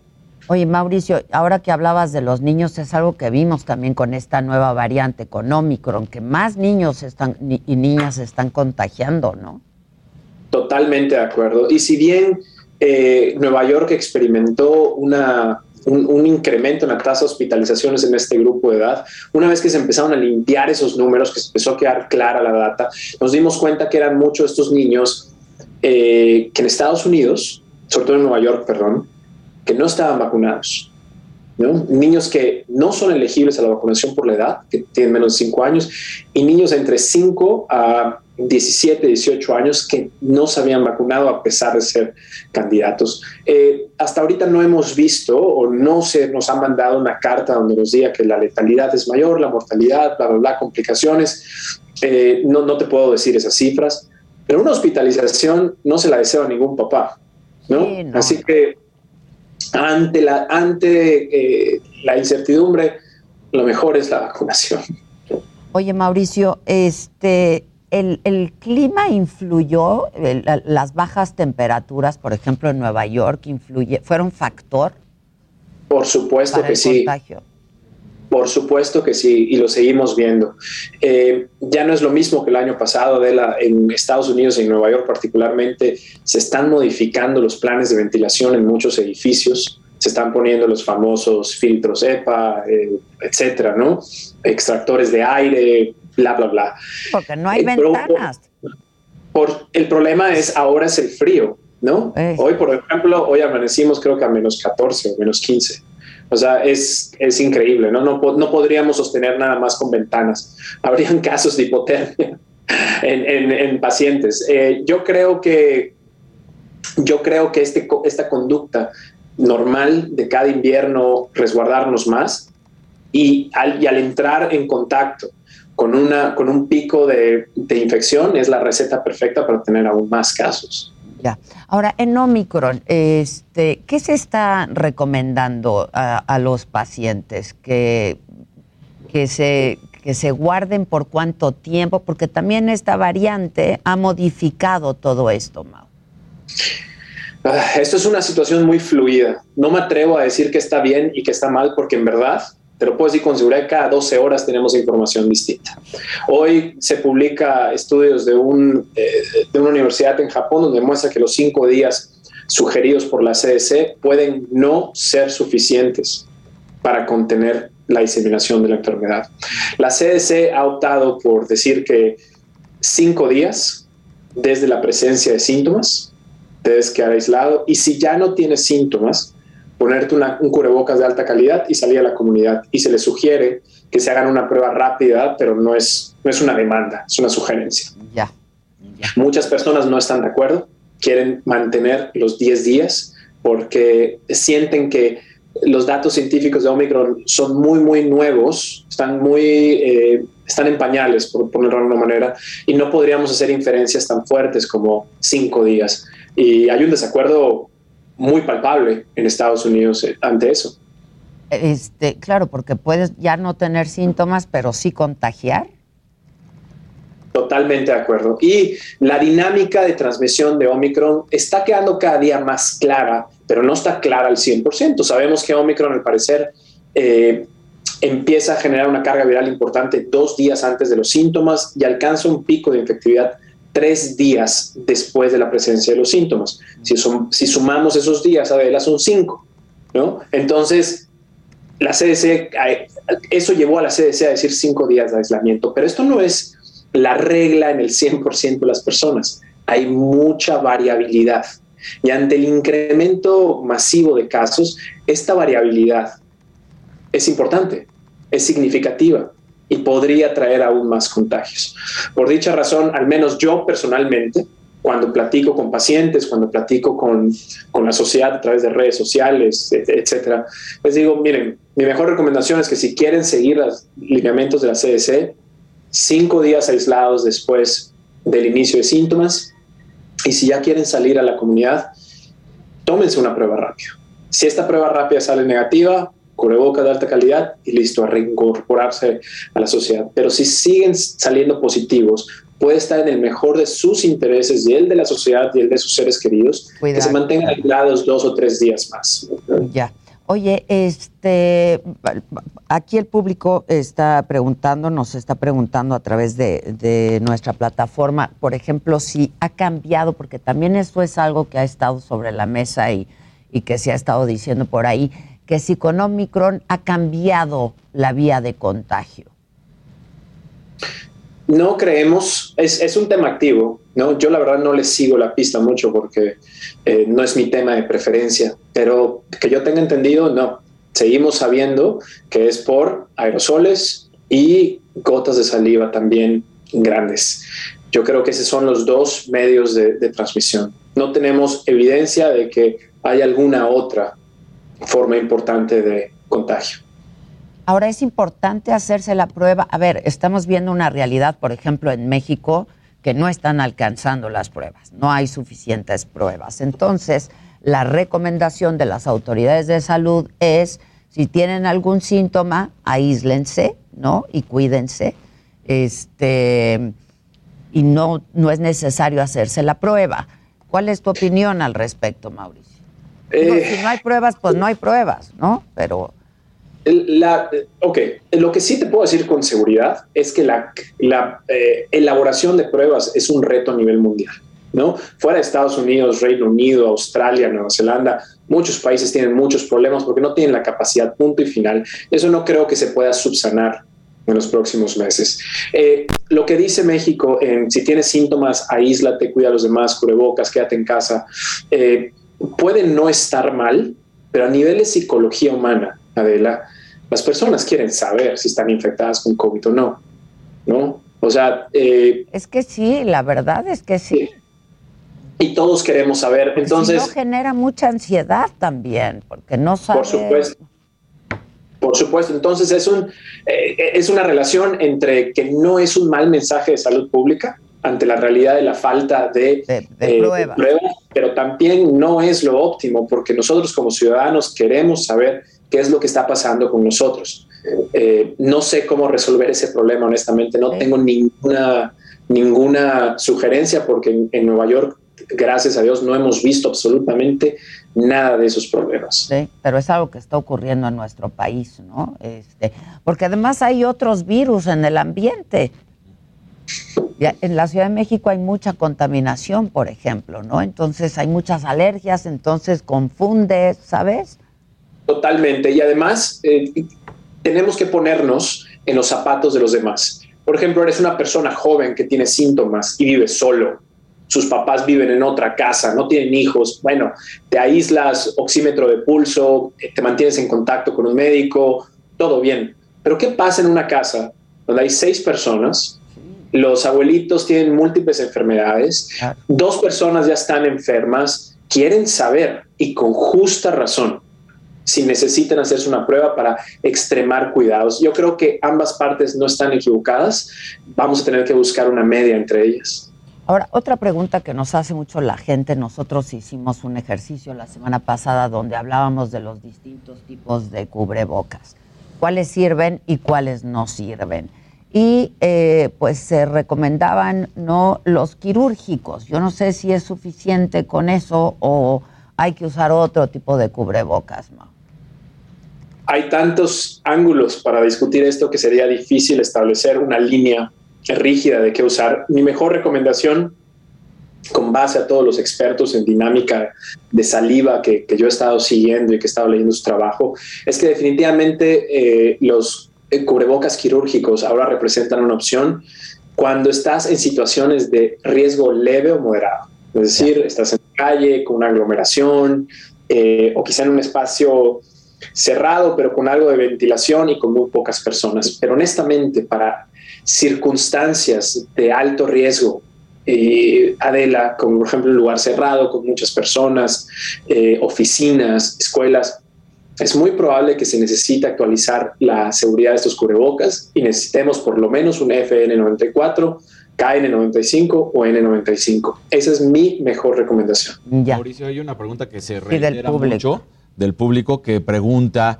Oye, Mauricio, ahora que hablabas de los niños, es algo que vimos también con esta nueva variante, con Omicron, que más niños están, y niñas se están contagiando, ¿no? Totalmente de acuerdo. Y si bien eh, Nueva York experimentó una, un, incremento en la tasa de hospitalizaciones en este grupo de edad, una vez que se empezaron a limpiar esos números, que se empezó a quedar clara la data, nos dimos cuenta que eran muchos estos niños eh, que en Estados Unidos, sobre todo en Nueva York, perdón, que no estaban vacunados. Niños que no son elegibles a la vacunación por la edad, que tienen menos de 5 años, y niños entre 5 a 17, 18 años que no se habían vacunado a pesar de ser candidatos. Eh, hasta ahorita no hemos visto o no se nos han mandado una carta donde nos diga que la letalidad es mayor, la mortalidad, bla, bla, bla, complicaciones. Eh, no, no te puedo decir esas cifras, pero una hospitalización no se la deseo a ningún papá. ¿no? Así que ante la, ante, eh, la incertidumbre, lo mejor es la vacunación. Oye, Mauricio, este, ¿el, clima influyó? ¿Las bajas temperaturas, por ejemplo, en Nueva York, influye, fueron factor? Por supuesto que sí. Por supuesto que sí, y lo seguimos viendo. Eh, ya no es lo mismo que el año pasado, de la, en Estados Unidos, en Nueva York particularmente, se están modificando los planes de ventilación en muchos edificios, se están poniendo los famosos filtros EPA, eh, etcétera, ¿no? Extractores de aire, bla, bla, bla. Porque no hay ventanas. Por, el problema es ahora es el frío, ¿no? Eh. Hoy, por ejemplo, hoy amanecimos creo que a menos 14 o menos 15. O sea, es, es increíble, ¿no? ¿no? No podríamos sostener nada más con ventanas. Habrían casos de hipotermia en, en, pacientes. Eh, yo creo que, yo creo que este, esta conducta normal de cada invierno resguardarnos más y al, y al entrar en contacto con, una, con un pico de, de infección es la receta perfecta para tener aún más casos. Ahora, en Omicron, este, ¿qué se está recomendando a, los pacientes? Que, que, se, que se guarden por cuánto tiempo, porque también esta variante ha modificado todo esto, Mau. Ah, esto es una situación muy fluida. No me atrevo a decir que está bien y que está mal, porque en verdad te lo puedo decir con seguridad, cada 12 horas tenemos información distinta. Hoy se publica estudios de, un, eh, de una universidad en Japón donde muestra que los cinco días sugeridos por la CDC pueden no ser suficientes para contener la diseminación de la enfermedad. La CDC ha optado por decir que cinco días desde la presencia de síntomas debes quedar aislado y si ya no tienes síntomas, ponerte un cubrebocas de alta calidad y salir a la comunidad. Y se les sugiere que se hagan una prueba rápida, pero no es, no es una demanda, es una sugerencia. Ya. Muchas personas no están de acuerdo, quieren mantener los 10 días porque sienten que los datos científicos de Omicron son muy, muy nuevos, están muy, eh, están en pañales, por ponerlo de una manera, y no podríamos hacer inferencias tan fuertes como cinco días. Y hay un desacuerdo muy palpable en Estados Unidos eh, ante eso. Este, claro, porque puedes ya no tener síntomas, pero sí contagiar. Totalmente de acuerdo. Y la dinámica de transmisión de Omicron está quedando cada día más clara, pero no está clara al 100%. Sabemos que Omicron, al parecer, eh, empieza a generar una carga viral importante dos días antes de los síntomas y alcanza un pico de infectividad tres días después de la presencia de los síntomas. Si, sumamos esos días, a Adela, son cinco, ¿no? Entonces, la CDC, eso llevó a la CDC a decir cinco días de aislamiento, pero esto no es la regla en el 100% de las personas. Hay mucha variabilidad. Y ante el incremento masivo de casos, esta variabilidad es importante, es significativa y podría traer aún más contagios. Por dicha razón, al menos yo personalmente, cuando platico con pacientes, cuando platico con, con la sociedad a través de redes sociales, etcétera, les digo, miren, mi mejor recomendación es que si quieren seguir los lineamientos de la CDC, cinco días aislados después del inicio de síntomas, y si ya quieren salir a la comunidad, tómense una prueba rápida. Si esta prueba rápida sale negativa, boca de alta calidad y listo, a reincorporarse a la sociedad. Pero si siguen saliendo positivos, puede estar en el mejor de sus intereses y el de la sociedad y el de sus seres queridos, que se mantengan aislados dos o tres días más. Ya. Oye, este, aquí el público está preguntando, nos está preguntando a través de, de, nuestra plataforma, por ejemplo, si ha cambiado, porque también esto es algo que ha estado sobre la mesa y, y que se ha estado diciendo por ahí que si con Omicron ha cambiado la vía de contagio. No creemos, es, un tema activo, ¿no? Yo la verdad no le sigo la pista mucho porque eh, no es mi tema de preferencia, pero que yo tenga entendido, no. Seguimos sabiendo que es por aerosoles y gotas de saliva también grandes. Yo creo que esos son los dos medios de, de transmisión. No tenemos evidencia de que hay alguna otra forma importante de contagio. Ahora es importante hacerse la prueba. A ver, estamos viendo una realidad, por ejemplo, en México, que no están alcanzando las pruebas, no hay suficientes pruebas. Entonces, la recomendación de las autoridades de salud es, si tienen algún síntoma, aíslense, ¿no? Y cuídense. Este, y no, no es necesario hacerse la prueba. ¿Cuál es tu opinión al respecto, Mauricio? Eh, si no hay pruebas, pues no hay pruebas, ¿no? Pero... La, ok, lo que sí te puedo decir con seguridad es que la, la eh, elaboración de pruebas es un reto a nivel mundial. ¿no? Fuera de Estados Unidos, Reino Unido, Australia, Nueva Zelanda, muchos países tienen muchos problemas porque no tienen la capacidad punto y final. Eso no creo que se pueda subsanar en los próximos meses. Eh, lo que dice México, si tienes síntomas, aíslate, cuida a los demás, cubrebocas, quédate en casa, eh, puede no estar mal, pero a nivel de psicología humana, Adela, las personas quieren saber si están infectadas con COVID o no, ¿no? O sea... Eh, es que sí, la verdad es que sí. Y todos queremos saber, entonces... Eso genera mucha ansiedad también, porque no sabes... Por supuesto. Por supuesto, entonces es, un, eh, es una relación entre que no es un mal mensaje de salud pública ante la realidad de la falta de, eh, pruebas, pero también no es lo óptimo porque nosotros como ciudadanos queremos saber qué es lo que está pasando con nosotros. Eh, no sé cómo resolver ese problema, honestamente, no tengo ninguna, ninguna sugerencia porque en Nueva York gracias a Dios no hemos visto absolutamente nada de esos problemas. Sí, pero es algo que está ocurriendo en nuestro país, ¿no? Este, porque además hay otros virus en el ambiente. En la Ciudad de México hay mucha contaminación, por ejemplo, ¿no? Entonces hay muchas alergias, entonces confunde, ¿sabes? Totalmente. Y además eh, tenemos que ponernos en los zapatos de los demás. Por ejemplo, eres una persona joven que tiene síntomas y vive solo sus papás viven en otra casa, no tienen hijos, bueno, te aíslas, oxímetro de pulso, eh, te mantienes en contacto con un médico, todo bien. Pero ¿qué pasa en una casa donde hay seis personas? Los abuelitos tienen múltiples enfermedades, dos personas ya están enfermas, quieren saber y con justa razón si necesitan hacerse una prueba para extremar cuidados. Yo creo que ambas partes no están equivocadas, vamos a tener que buscar una media entre ellas. Ahora, otra pregunta que nos hace mucho la gente, nosotros hicimos un ejercicio la semana pasada donde hablábamos de los distintos tipos de cubrebocas, cuáles sirven y cuáles no sirven. Y eh, pues se recomendaban no los quirúrgicos. Yo no sé si es suficiente con eso o hay que usar otro tipo de cubrebocas. ¿no? Hay tantos ángulos para discutir esto que sería difícil establecer una línea rígida de qué usar. Mi mejor recomendación, con base a todos los expertos en dinámica de saliva que, yo he estado siguiendo y que he estado leyendo su trabajo, es que definitivamente eh, los cubrebocas quirúrgicos ahora representan una opción cuando estás en situaciones de riesgo leve o moderado. Es decir, estás en la calle con una aglomeración eh, o quizá en un espacio cerrado, pero con algo de ventilación y con muy pocas personas. Pero honestamente, para circunstancias de alto riesgo, eh, Adela, como por ejemplo un lugar cerrado con muchas personas, eh, oficinas, escuelas, es muy probable que se necesite actualizar la seguridad de estos cubrebocas y necesitemos por lo menos un FN94, KN95 o N95. Esa es mi mejor recomendación. Mauricio, hay una pregunta que se reitera mucho del público que pregunta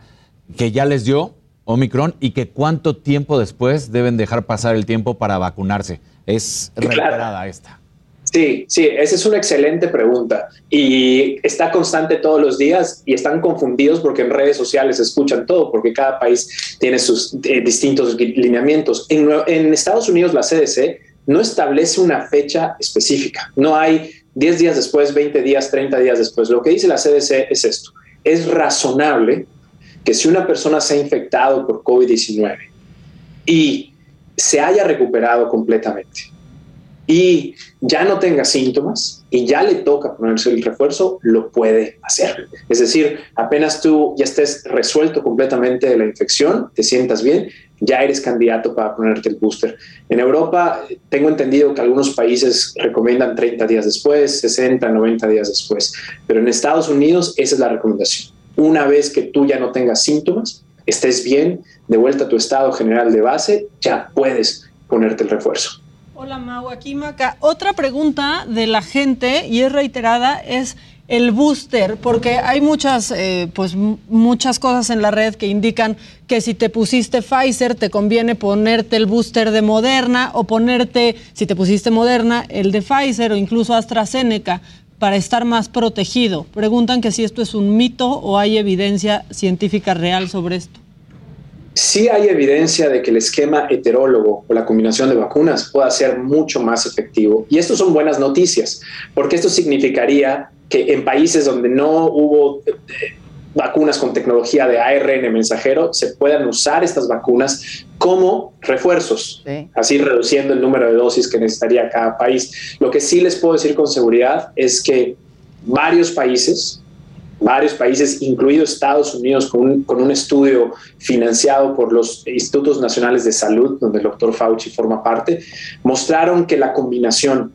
que ya les dio Omicron y que cuánto tiempo después deben dejar pasar el tiempo para vacunarse. Es reiterada esta. Sí, sí, esa es una excelente pregunta y está constante todos los días y están confundidos porque en redes sociales escuchan todo, porque cada país tiene sus eh, distintos lineamientos. En, en Estados Unidos la CDC no establece una fecha específica, no hay 10 días después, 20 días, 30 días después. Lo que dice la CDC es esto, es razonable que si una persona se ha infectado por COVID-19 y se haya recuperado completamente y ya no tenga síntomas y ya le toca ponerse el refuerzo, lo puede hacer. Es decir, apenas tú ya estés resuelto completamente de la infección, te sientas bien, ya eres candidato para ponerte el booster. En Europa tengo entendido que algunos países recomiendan 30 días después, 60, 90 días después, pero en Estados Unidos esa es la recomendación una vez que tú ya no tengas síntomas, estés bien, de vuelta a tu estado general de base, ya puedes ponerte el refuerzo. Hola Mau, aquí. Otra pregunta de la gente, y es reiterada, es el booster, porque hay muchas, eh, pues, muchas cosas en la red que indican que si te pusiste Pfizer, te conviene ponerte el booster de Moderna o ponerte, si te pusiste Moderna, el de Pfizer o incluso AstraZeneca para estar más protegido. Preguntan que si esto es un mito o hay evidencia científica real sobre esto. Sí hay evidencia de que el esquema heterólogo o la combinación de vacunas pueda ser mucho más efectivo. Y esto son buenas noticias, porque esto significaría que en países donde no hubo eh, vacunas con tecnología de ARN mensajero, se puedan usar estas vacunas como refuerzos, así reduciendo el número de dosis que necesitaría cada país. Lo que sí les puedo decir con seguridad es que varios países, varios países, incluidos Estados Unidos, con un, con un, estudio financiado por los Institutos Nacionales de Salud, donde el doctor Fauci forma parte, mostraron que la combinación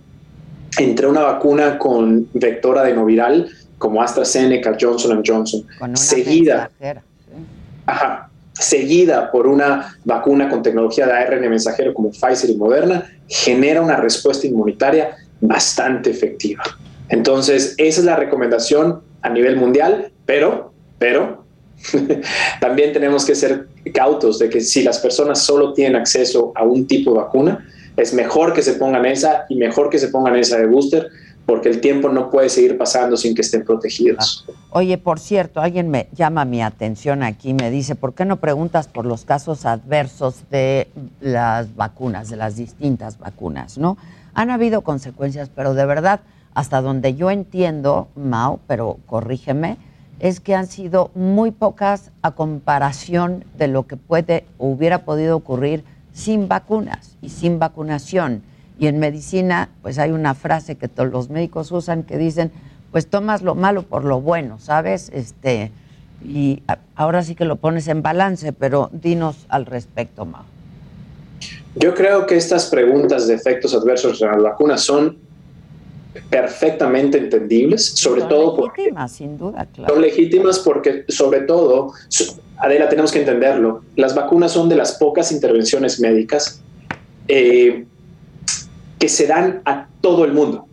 entre una vacuna con vector adenoviral como AstraZeneca, Johnson Johnson, seguida, seguida por una vacuna con tecnología de ARN mensajero como Pfizer y Moderna, genera una respuesta inmunitaria bastante efectiva. Entonces, esa es la recomendación a nivel mundial, pero, pero, también tenemos que ser cautos de que si las personas solo tienen acceso a un tipo de vacuna, es mejor que se pongan esa y mejor que se pongan esa de booster porque el tiempo no puede seguir pasando sin que estén protegidos. Ah. Oye, por cierto, alguien me llama mi atención aquí, me dice, ¿por qué no preguntas por los casos adversos de las vacunas, de las distintas vacunas, no? Han habido consecuencias, pero de verdad, hasta donde yo entiendo, Mao, pero corrígeme, es que han sido muy pocas a comparación de lo que puede o hubiera podido ocurrir sin vacunas y sin vacunación. Y en medicina, pues hay una frase que todos los médicos usan que dicen, pues tomas lo malo por lo bueno, ¿sabes? Este, y ahora sí que lo pones en balance, pero dinos al respecto, Mao. Yo creo que estas preguntas de efectos adversos de las vacunas son perfectamente entendibles, sobre todo porque... Legítimas, sin duda, claro. Son legítimas porque, sobre todo, Adela, tenemos que entenderlo, las vacunas son de las pocas intervenciones médicas eh, que se dan a todo el mundo,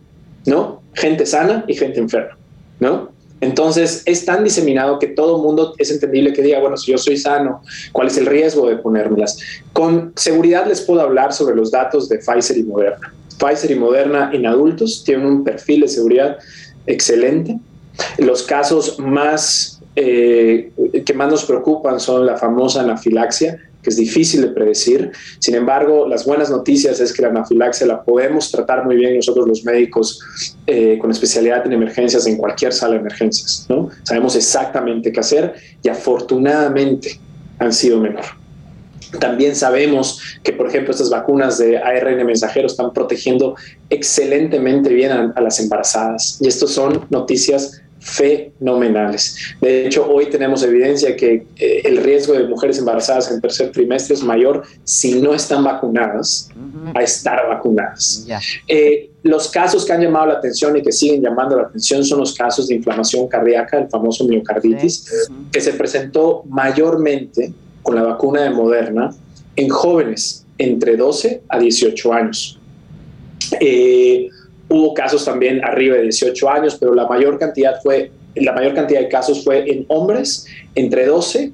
¿no? Gente sana y gente enferma, ¿no? Entonces es tan diseminado que todo el mundo es entendible que diga, bueno, si yo soy sano, ¿cuál es el riesgo de ponérmelas? Con seguridad les puedo hablar sobre los datos de Pfizer y Moderna. Pfizer y Moderna en adultos tienen un perfil de seguridad excelente. Los casos más eh, que más nos preocupan son la famosa anafilaxia, que es difícil de predecir. Sin embargo, las buenas noticias es que la anafilaxia la podemos tratar muy bien nosotros los médicos eh, con especialidad en emergencias en cualquier sala de emergencias. ¿no? Sabemos exactamente qué hacer y afortunadamente han sido menor. También sabemos que, por ejemplo, estas vacunas de ARN mensajero están protegiendo excelentemente bien a, las embarazadas. Y estas son noticias fenomenales. De hecho, hoy tenemos evidencia que eh, el riesgo de mujeres embarazadas en tercer trimestre es mayor si no están vacunadas a estar vacunadas. Eh, los casos que han llamado la atención y que siguen llamando la atención son los casos de inflamación cardíaca, el famoso miocarditis, que se presentó mayormente con la vacuna de Moderna en jóvenes entre 12 a 18 años. Eh, hubo casos también arriba de 18 años, pero la mayor cantidad fue la mayor cantidad de casos fue en hombres entre 12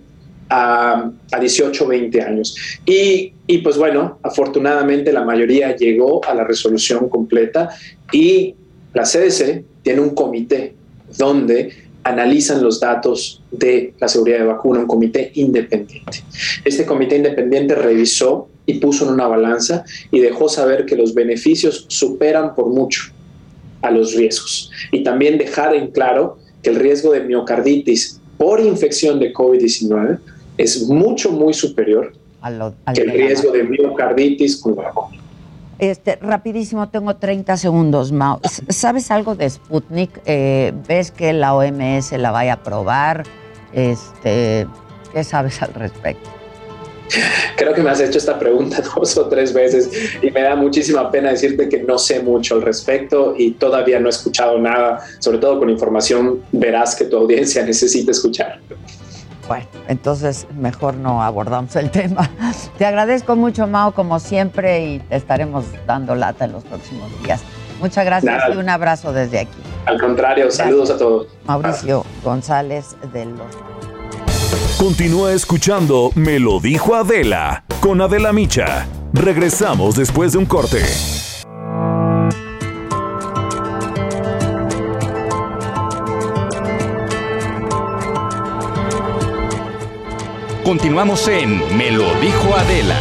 a, a 18 20 años. Y, y, pues bueno, afortunadamente la mayoría llegó a la resolución completa y la CDC tiene un comité donde analizan los datos de la seguridad de vacuna, un comité independiente. Este comité independiente revisó y puso en una balanza y dejó saber que los beneficios superan por mucho a los riesgos. Y también dejar en claro que el riesgo de miocarditis por infección de COVID-19 es mucho, muy superior que el riesgo de miocarditis con vacuna. Este, rapidísimo, tengo 30 segundos, Mao. ¿Sabes algo de Sputnik? Eh, ¿Ves que la OMS la vaya a aprobar? Este, ¿Qué sabes al respecto? Creo que me has hecho esta pregunta dos o tres veces y me da muchísima pena decirte que no sé mucho al respecto y todavía no he escuchado nada, sobre todo con información veraz que tu audiencia necesita escuchar. Bueno, entonces mejor no abordamos el tema. Te agradezco mucho, Mao, como siempre, y te estaremos dando lata en los próximos días. Muchas gracias y un abrazo desde aquí. Al contrario, saludos a todos. Mauricio González de los. Continúa escuchando Me lo dijo Adela con Adela Micha. Regresamos después de un corte. Continuamos en Me lo dijo Adela.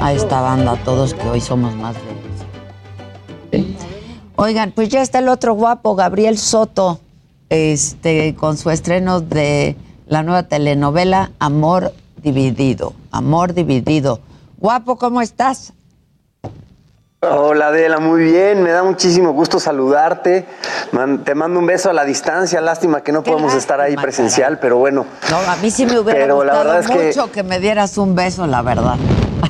A esta banda, todos que hoy somos más de Oigan, pues ya está el otro guapo, Gabriel Soto, este, con su estreno de la nueva telenovela Amor Dividido. Amor Dividido. Guapo, ¿cómo estás? Hola Adela, muy bien, me da muchísimo gusto saludarte. te mando un beso a la distancia, lástima que no podemos estar ahí presencial, pero bueno. No, a mí sí me hubiera pero gustado la verdad es mucho que... que me dieras un beso, la verdad.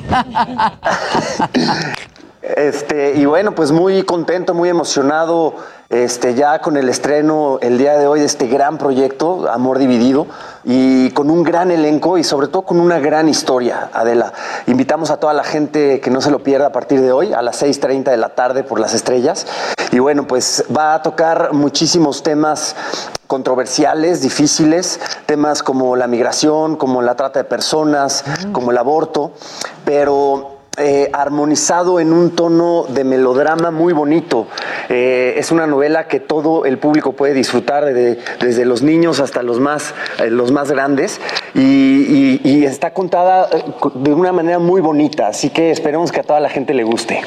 Este, y bueno, pues muy contento, muy emocionado este, ya con el estreno el día de hoy de este gran proyecto, Amor Dividido, y con un gran elenco y sobre todo con una gran historia, Adela. Invitamos a toda la gente que no se lo pierda a partir de hoy, a las 6.30 de la tarde por las estrellas. Y bueno, pues va a tocar muchísimos temas controversiales, difíciles, temas como la migración, como la trata de personas, como el aborto, pero eh, armonizado en un tono de melodrama muy bonito. Eh, es una novela que todo el público puede disfrutar, desde los niños hasta los más, eh, los más grandes, y, y, está contada de una manera muy bonita, así que esperemos que a toda la gente le guste.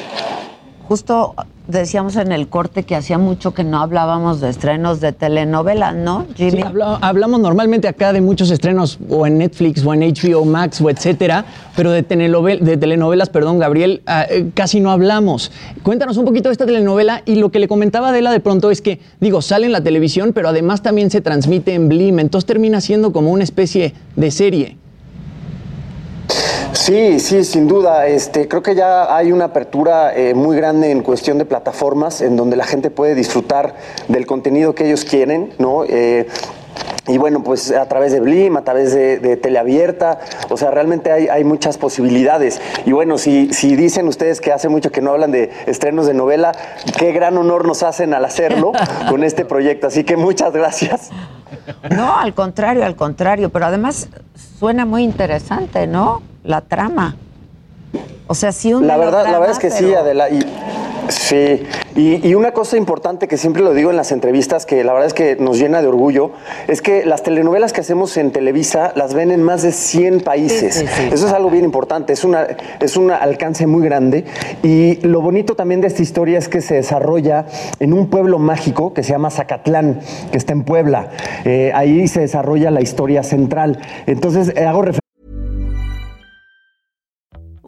Justo decíamos en el corte que hacía mucho que no hablábamos de estrenos de telenovelas, ¿no, Jimmy? hablamos normalmente acá de muchos estrenos o en Netflix o en HBO Max o etcétera, pero de, de telenovelas, perdón, Gabriel, ah, eh, casi no hablamos. Cuéntanos un poquito de esta telenovela y lo que le comentaba Adela de pronto es que, digo, sale en la televisión, pero además también se transmite en Blim, entonces termina siendo como una especie de serie. Sí, sí, sin duda. Este, creo que ya hay una apertura eh, muy grande en cuestión de plataformas en donde la gente puede disfrutar del contenido que ellos quieren, ¿no? Eh, y bueno, pues a través de Blim, a través de, Teleabierta, o sea, realmente hay, muchas posibilidades. Y bueno, si, si dicen ustedes que hace mucho que no hablan de estrenos de novela, qué gran honor nos hacen al hacerlo con este proyecto. Así que muchas gracias. No, al contrario, al contrario, pero además suena muy interesante, ¿no? La trama. O sea, sí un La verdad, la verdad es que sí, Adela. Y, sí, y, una cosa importante que siempre lo digo en las entrevistas, que la verdad es que nos llena de orgullo, es que las telenovelas que hacemos en Televisa las ven en más de 100 países. Eso es algo bien importante, es, una, es un alcance muy grande. Y lo bonito también de esta historia es que se desarrolla en un pueblo mágico que se llama Zacatlán, que está en Puebla. Eh, ahí se desarrolla la historia central. Entonces, eh, hago referencia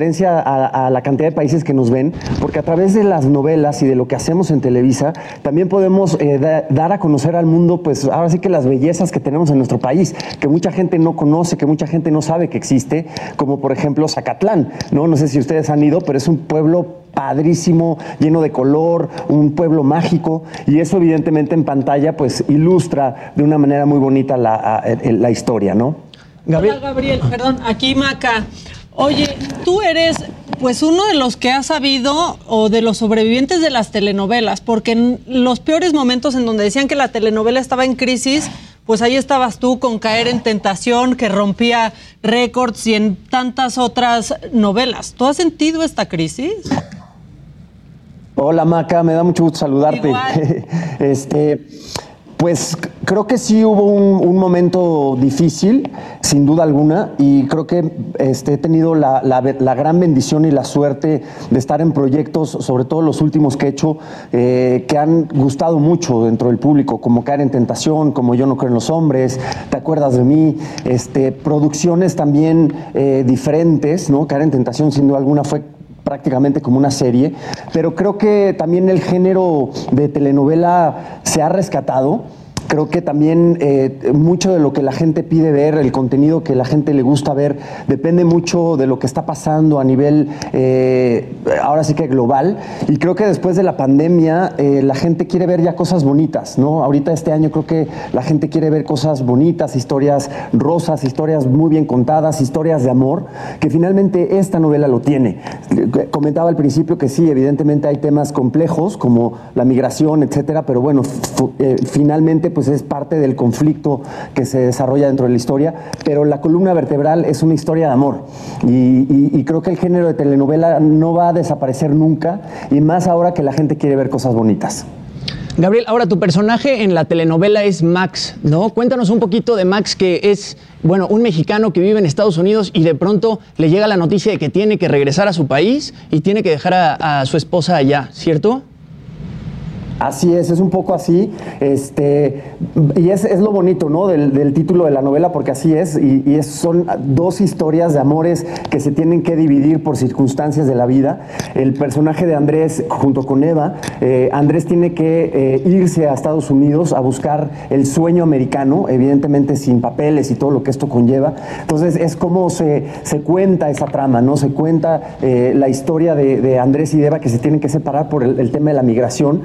A, a, la cantidad de países que nos ven, porque a través de las novelas y de lo que hacemos en Televisa, también podemos eh, dar a conocer al mundo, pues ahora sí que las bellezas que tenemos en nuestro país, que mucha gente no conoce, que mucha gente no sabe que existe, como por ejemplo Zacatlán, ¿no? No sé si ustedes han ido, pero es un pueblo padrísimo, lleno de color, un pueblo mágico, y eso evidentemente en pantalla pues ilustra de una manera muy bonita la, la historia, ¿no? Gabriel. Gabriel, perdón, aquí Maca. Oye, tú eres pues uno de los que ha sabido o de los sobrevivientes de las telenovelas, porque en los peores momentos en donde decían que la telenovela estaba en crisis, pues ahí estabas tú con Caer en Tentación, que rompía récords y en tantas otras novelas. ¿Tú has sentido esta crisis? Hola Maca, me da mucho gusto saludarte. este, pues creo que sí hubo un, momento difícil, sin duda alguna, y creo que este, he tenido la, gran bendición y la suerte de estar en proyectos, sobre todo los últimos que he hecho, eh, que han gustado mucho dentro del público, como Caer en Tentación, como Yo no creo en los hombres, Te acuerdas de mí, este, producciones también eh, diferentes, ¿no? Caer en Tentación, sin duda alguna, fue prácticamente como una serie, pero creo que también el género de telenovela se ha rescatado Creo que también eh, mucho de lo que la gente pide ver, el contenido que la gente le gusta ver, depende mucho de lo que está pasando a nivel, eh, ahora sí que global. Y creo que después de la pandemia, eh, la gente quiere ver ya cosas bonitas, ¿no? Ahorita este año creo que la gente quiere ver cosas bonitas, historias rosas, historias muy bien contadas, historias de amor, que finalmente esta novela lo tiene. Comentaba al principio que sí, evidentemente hay temas complejos como la migración, etcétera, pero bueno, finalmente pues es parte del conflicto que se desarrolla dentro de la historia, pero la columna vertebral es una historia de amor y, creo que el género de telenovela no va a desaparecer nunca y más ahora que la gente quiere ver cosas bonitas. Gabriel, ahora tu personaje en la telenovela es Max, ¿no? Cuéntanos un poquito de Max, que es, bueno, un mexicano que vive en Estados Unidos y de pronto le llega la noticia de que tiene que regresar a su país y tiene que dejar a su esposa allá, ¿cierto? Así es, es un poco así. Este, y es, lo bonito ¿no? Del, título de la novela, porque así es. Y, son dos historias de amores que se tienen que dividir por circunstancias de la vida. El personaje de Andrés, junto con Eva, eh, Andrés tiene que eh, irse a Estados Unidos a buscar el sueño americano, evidentemente sin papeles y todo lo que esto conlleva. Entonces, es como se, se cuenta esa trama, ¿no? Se cuenta eh, la historia de, Andrés y Eva que se tienen que separar por el, tema de la migración.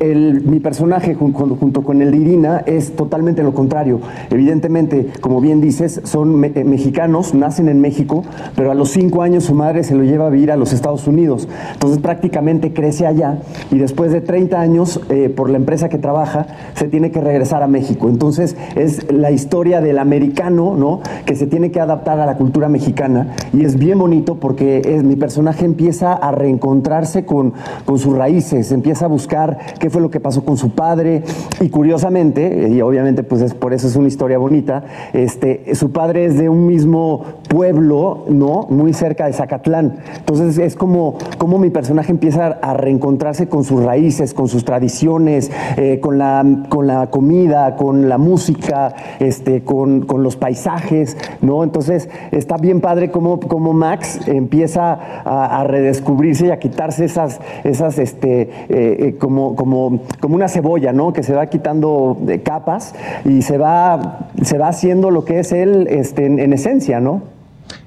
El, mi personaje junto, con el de Irina es totalmente lo contrario. Evidentemente, como bien dices, son eh, mexicanos, nacen en México, pero a los cinco años su madre se lo lleva a vivir a los Estados Unidos. Entonces prácticamente crece allá y después de 30 años, eh, por la empresa que trabaja, se tiene que regresar a México. Entonces es la historia del americano, ¿no? Que se tiene que adaptar a la cultura mexicana y es bien bonito porque es, mi personaje empieza a reencontrarse con, con sus raíces, empieza a buscar qué fue lo que pasó con su padre. Y curiosamente, y obviamente pues es, por eso es una historia bonita, este, su padre es de un mismo pueblo, ¿no? Muy cerca de Zacatlán. Entonces es como, como mi personaje empieza a reencontrarse con sus raíces, con sus tradiciones, eh, con, la, con la comida, con la música, este, con, con, los paisajes, ¿no? Entonces está bien padre como, como Max empieza a, redescubrirse y a quitarse esas, esas este, eh, eh, como como, como, una cebolla, ¿no? Que se va quitando capas y se va, se va haciendo lo que es él este, en, esencia, ¿no?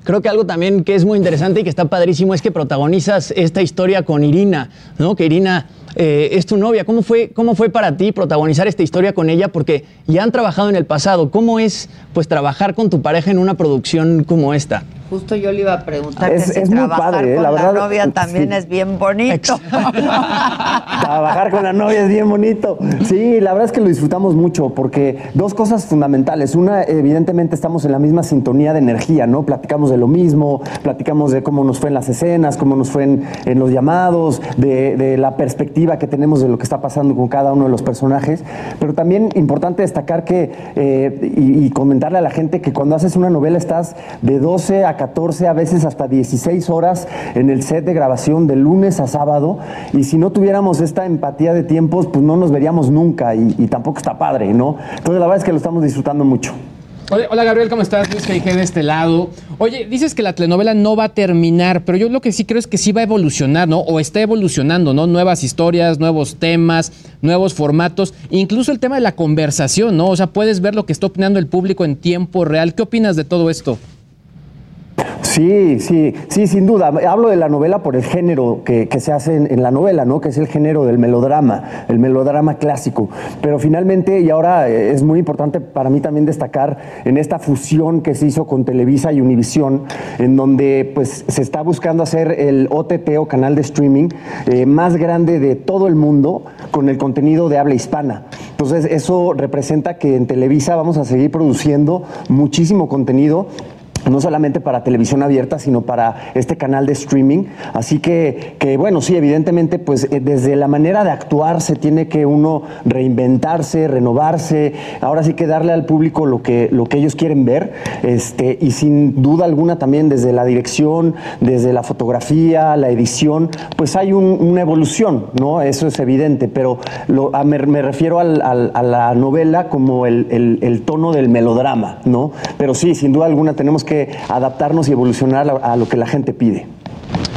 Creo que algo también que es muy interesante y que está padrísimo es que protagonizas esta historia con Irina, ¿no? Que Irina eh, es tu novia. ¿Cómo fue, ¿Cómo fue para ti protagonizar esta historia con ella? Porque ya han trabajado en el pasado. ¿Cómo es pues trabajar con tu pareja en una producción como esta? Justo yo le iba a preguntar es, que es muy padre, con la, verdad, la novia también es bien bonito. trabajar con la novia es bien bonito. Sí, la verdad es que lo disfrutamos mucho porque dos cosas fundamentales. Una, evidentemente estamos en la misma sintonía de energía, ¿no? Platicamos de lo mismo, platicamos de cómo nos fue en las escenas, cómo nos fue en, los llamados, de, la perspectiva que tenemos de lo que está pasando con cada uno de los personajes. Pero también importante destacar que, eh, y, y comentarle a la gente que cuando haces una novela estás de 12 a 14, a veces hasta 16 horas en el set de grabación de lunes a sábado. Y si no tuviéramos esta empatía de tiempos, pues no nos veríamos nunca y, tampoco está padre, ¿no? Entonces la verdad es que lo estamos disfrutando mucho. Hola, Gabriel, ¿cómo estás? Luis dije de este lado. Oye, dices que la telenovela no va a terminar, pero yo lo que sí creo es que sí va a evolucionar, ¿no? O está evolucionando, ¿no? Nuevas historias, nuevos temas, nuevos formatos, incluso el tema de la conversación, ¿no? O sea, puedes ver lo que está opinando el público en tiempo real. ¿Qué opinas de todo esto? Sí, sí, sí, sin duda. Hablo de la novela por el género que, se hace en, la novela, ¿no? Que es el género del melodrama, el melodrama clásico. Pero finalmente, y ahora eh, es muy importante para mí también destacar en esta fusión que se hizo con Televisa y Univisión, en donde pues se está buscando hacer el OTT o canal de streaming eh, más grande de todo el mundo con el contenido de habla hispana. Entonces, eso representa que en Televisa vamos a seguir produciendo muchísimo contenido no solamente para televisión abierta, sino para este canal de streaming. Así que, que bueno, sí, evidentemente, pues eh, desde la manera de actuar se tiene que uno reinventarse, renovarse, ahora sí que darle al público lo que, lo que ellos quieren ver, este, y sin duda alguna también desde la dirección, desde la fotografía, la edición, pues hay una evolución, ¿no? Eso es evidente, pero me, refiero al, a la novela como el, el, el tono del melodrama, ¿no? Pero sí, sin duda alguna tenemos que adaptarnos y evolucionar a, lo que la gente pide.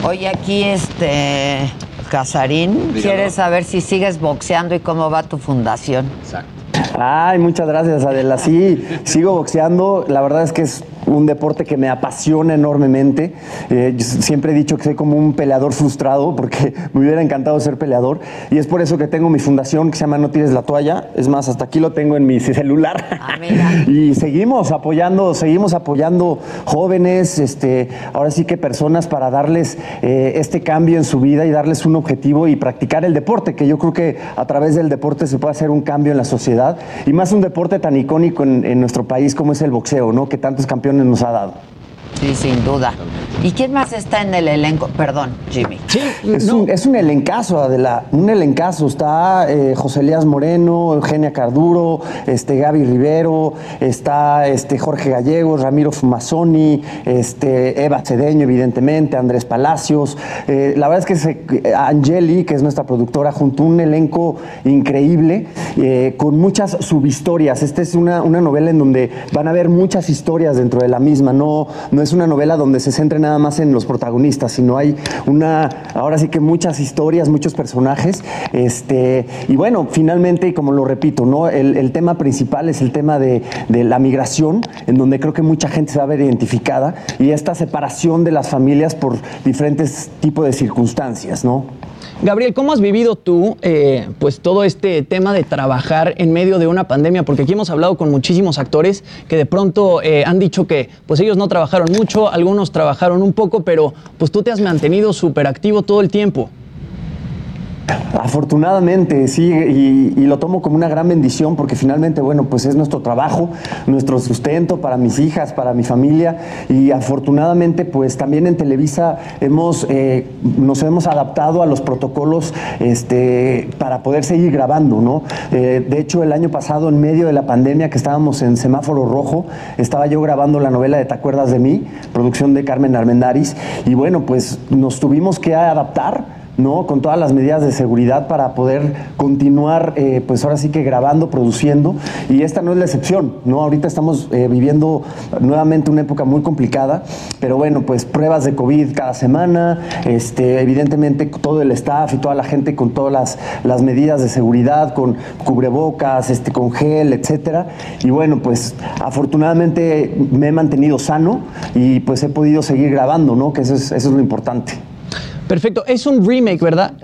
Oye, aquí este Casarín quiere saber si sigues boxeando y cómo va tu fundación. Exacto. Ay, muchas gracias, Adela. Sí, sigo boxeando. La verdad es que es un deporte que me apasiona enormemente. Eh, siempre he dicho que soy como un peleador frustrado porque me hubiera encantado ser peleador y es por eso que tengo mi fundación que se llama No tires la toalla. Es más, hasta aquí lo tengo en mi celular. Ah, y seguimos apoyando, seguimos apoyando jóvenes, este, ahora sí que personas para darles eh, este cambio en su vida y darles un objetivo y practicar el deporte, que yo creo que a través del deporte se puede hacer un cambio en la sociedad y más un deporte tan icónico en, en nuestro país como es el boxeo, ¿no? Que tantos campeones nos ha dado. Sí, sin duda. ¿Y quién más está en el elenco? Perdón, Jimmy. Sí, es, un, es un elencazo, Adela, un elencazo. Está eh, José Elías Moreno, Eugenia Carduro, este, Gaby Rivero, está este, Jorge Gallegos, Ramiro Fumazoni, este, Eva Cedeño, evidentemente, Andrés Palacios. Eh, la verdad es que Angeli, que es nuestra productora, junto a un elenco increíble, eh, con muchas subhistorias. Esta es una, una novela en donde van a haber muchas historias dentro de la misma, no, no es una novela donde se centre nada más en los protagonistas, sino hay una, ahora sí que muchas historias, muchos personajes. Este, y bueno, finalmente, y como lo repito, ¿no? el, tema principal es el tema de, de, la migración, en donde creo que mucha gente se va a ver identificada, y esta separación de las familias por diferentes tipos de circunstancias, ¿no? Gabriel, ¿cómo has vivido tú eh, pues todo este tema de trabajar en medio de una pandemia? Porque aquí hemos hablado con muchísimos actores que de pronto eh, han dicho que pues ellos no trabajaron mucho, algunos trabajaron un poco, pero pues tú te has mantenido súper activo todo el tiempo. Afortunadamente, sí, y, lo tomo como una gran bendición porque finalmente, bueno, pues es nuestro trabajo, nuestro sustento para mis hijas, para mi familia y afortunadamente, pues también en Televisa hemos, eh, nos hemos adaptado a los protocolos este, para poder seguir grabando, ¿no? Eh, de hecho, el año pasado, en medio de la pandemia que estábamos en semáforo rojo, estaba yo grabando la novela de Te acuerdas de mí, producción de Carmen Armendaris, y bueno, pues nos tuvimos que adaptar ¿no? Con todas las medidas de seguridad para poder continuar, eh, pues ahora sí que grabando, produciendo. Y esta no es la excepción, ¿no? Ahorita estamos eh, viviendo nuevamente una época muy complicada, pero bueno, pues pruebas de COVID cada semana, este, evidentemente todo el staff y toda la gente con todas las, las medidas de seguridad, con cubrebocas, este, con gel, etcétera. Y bueno, pues afortunadamente me he mantenido sano y pues he podido seguir grabando, ¿no? Que eso es, eso es lo importante. Perfecto. Es un remake, ¿verdad?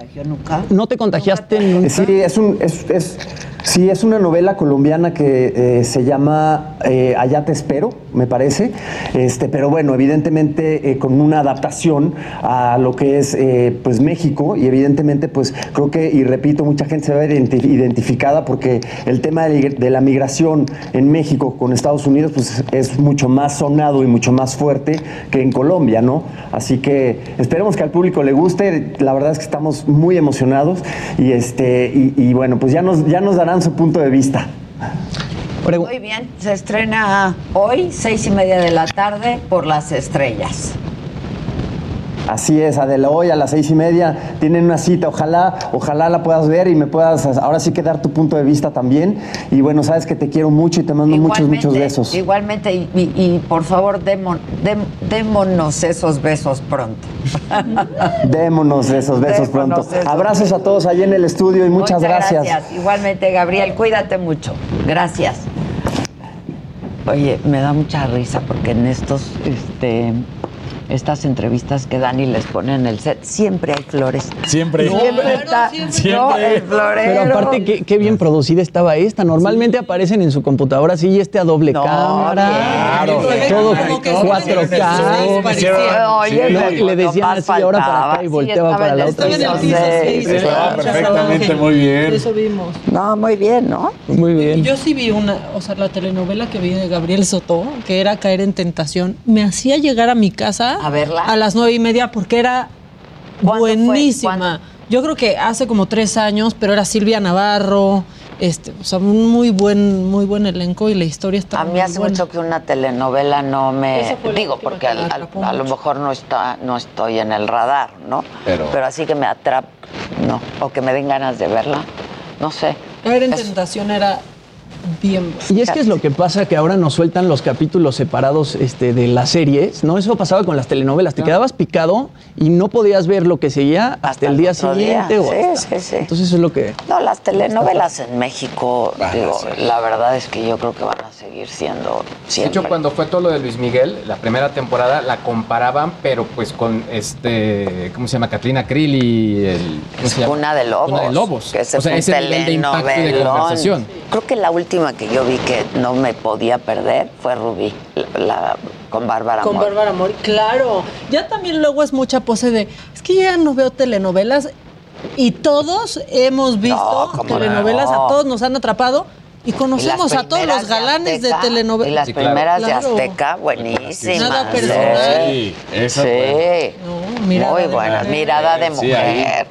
¿No te contagiaste nunca? Sí, es un. Es, es, sí, es una novela colombiana que eh, se llama eh, Allá te espero, me parece. Este, pero bueno, evidentemente eh, con una adaptación a lo que es pues México, y evidentemente, pues creo que, y repito, mucha gente se ve identificada porque el tema de, la migración en México con Estados Unidos, pues es mucho más sonado y mucho más fuerte que en Colombia, ¿no? Así que esperemos que al público le guste. La verdad es que estamos muy emocionados y este y, bueno, pues ya nos ya nos darán su punto de vista. Muy bien, se estrena hoy, seis y media de la tarde, por las estrellas. Así es, Adela, hoy a las seis y media tienen una cita, ojalá, ojalá la puedas ver y me puedas ahora sí que dar tu punto de vista también. Y bueno, sabes que te quiero mucho y te mando muchos, muchos besos. Igualmente, y, por favor, démonos esos besos pronto. démonos esos besos pronto. Abrazos a todos allí en el estudio y muchas, muchas gracias. Igualmente, Gabriel, cuídate mucho. Gracias. Oye, me da mucha risa porque en estos, este, estas entrevistas que Dani les pone en el set, siempre hay flores. Siempre. siempre está siempre. el florero. Pero aparte, qué, qué, bien producida estaba esta. Normalmente aparecen en su computadora así y este a doble cámara. Claro. Todo 4K. Oye, le decían así ahora para acá y volteaba para la otra. Estaba perfectamente muy bien. Eso vimos. No, muy bien, ¿no? Muy bien. Yo sí vi una, o sea, la telenovela que vi de Gabriel Soto, que era Caer en Tentación. Me hacía llegar a mi casa a verla. A las nueve y media porque era buenísima. Yo creo que hace como tres años, pero era Silvia Navarro. Este, o sea, un muy buen, muy buen elenco y la historia está. A mí hace mucho que una telenovela no me digo porque a lo mejor no está, no estoy en el radar, ¿no? Pero, Pero así que me atrapa, no, o que me den ganas de verla, no sé. Caer en tentación era bien Y es que es lo que pasa que ahora nos sueltan los capítulos separados este, de las series, ¿no? Eso pasaba con las telenovelas, te quedabas picado y no podías ver lo que seguía hasta, el día siguiente. o Sí, hasta- sí, sí. Entonces eso es lo que... No, las telenovelas en México, digo, la verdad es que yo creo que van a seguir siendo De siempre. hecho, cuando fue todo lo de Luis Miguel, la primera temporada la comparaban, pero pues con este, ¿cómo se llama? Catrina Krill y el ¿cómo se llama? Cuna de Lobos. Cuna de Lobos. Que ese o sea, fue ese un nivel de impacto y de telenovelón. conversación. Creo que la última que yo vi que no me podía perder fue Rubí, la, la- con Bárbara Con Mori. Bárbara Mori, claro. Ya también luego es mucha pose de, es que ya no veo telenovelas y todos hemos visto cómo telenovelas, no. a todos nos han atrapado y conocemos Y a todos los de galanes de, Azteca, telenovelas. Y las primeras de Azteca, buenísimas. Nada personal. Sí, esa sí. fue. mirada Muy de buena, mirada de Sí, mujer.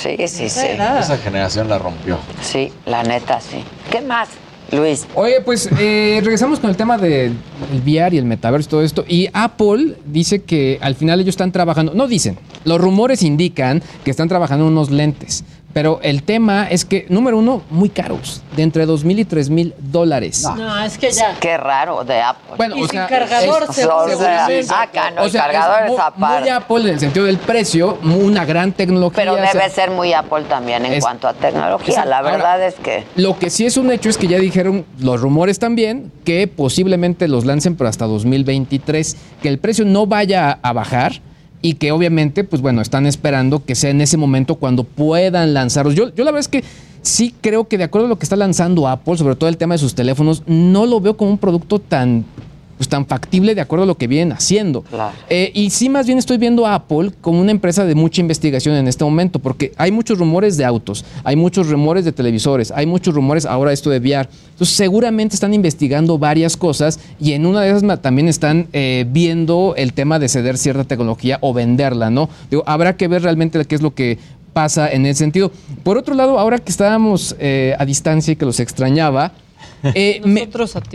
Sí, sí, sí. Esa generación la rompió. Sí, la neta, sí. ¿Qué más, Luis? Oye, pues eh, regresamos con el tema del VR y el metaverso y todo esto. Y Apple dice que al final ellos están trabajando, no dicen, los rumores indican que están trabajando unos lentes. Pero el tema es que, número uno, muy caros, de entre dos mil y tres mil dólares. No, es que ya. Qué raro de Apple. Bueno, y o sin sea, cargador es- se o sea, acá no, O el sea, cargador es muy, aparte. muy Apple en el sentido del precio, una gran tecnología. Pero o sea, debe ser muy Apple también en Es- cuanto a tecnología. La Ahora, verdad es que Lo que sí es un hecho es que ya dijeron los rumores también que posiblemente los lancen por hasta 2023, que el precio no vaya a bajar y que obviamente, pues bueno, están esperando que sea en ese momento cuando puedan lanzarlos. Yo, yo la verdad es que sí creo que de acuerdo a lo que está lanzando Apple, sobre todo el tema de sus teléfonos, no lo veo como un producto tan pues tan factible de acuerdo a lo que vienen haciendo. Eh, y sí, más bien estoy viendo a Apple como una empresa de mucha investigación en este momento, porque hay muchos rumores de autos, hay muchos rumores de televisores, hay muchos rumores ahora esto de VR. Entonces, seguramente están investigando varias cosas y en una de esas también están eh, viendo el tema de ceder cierta tecnología o venderla, ¿no? Digo, habrá que ver realmente qué es lo que pasa en ese sentido. Por otro lado, ahora que estábamos eh, a distancia y que los extrañaba, eh, me,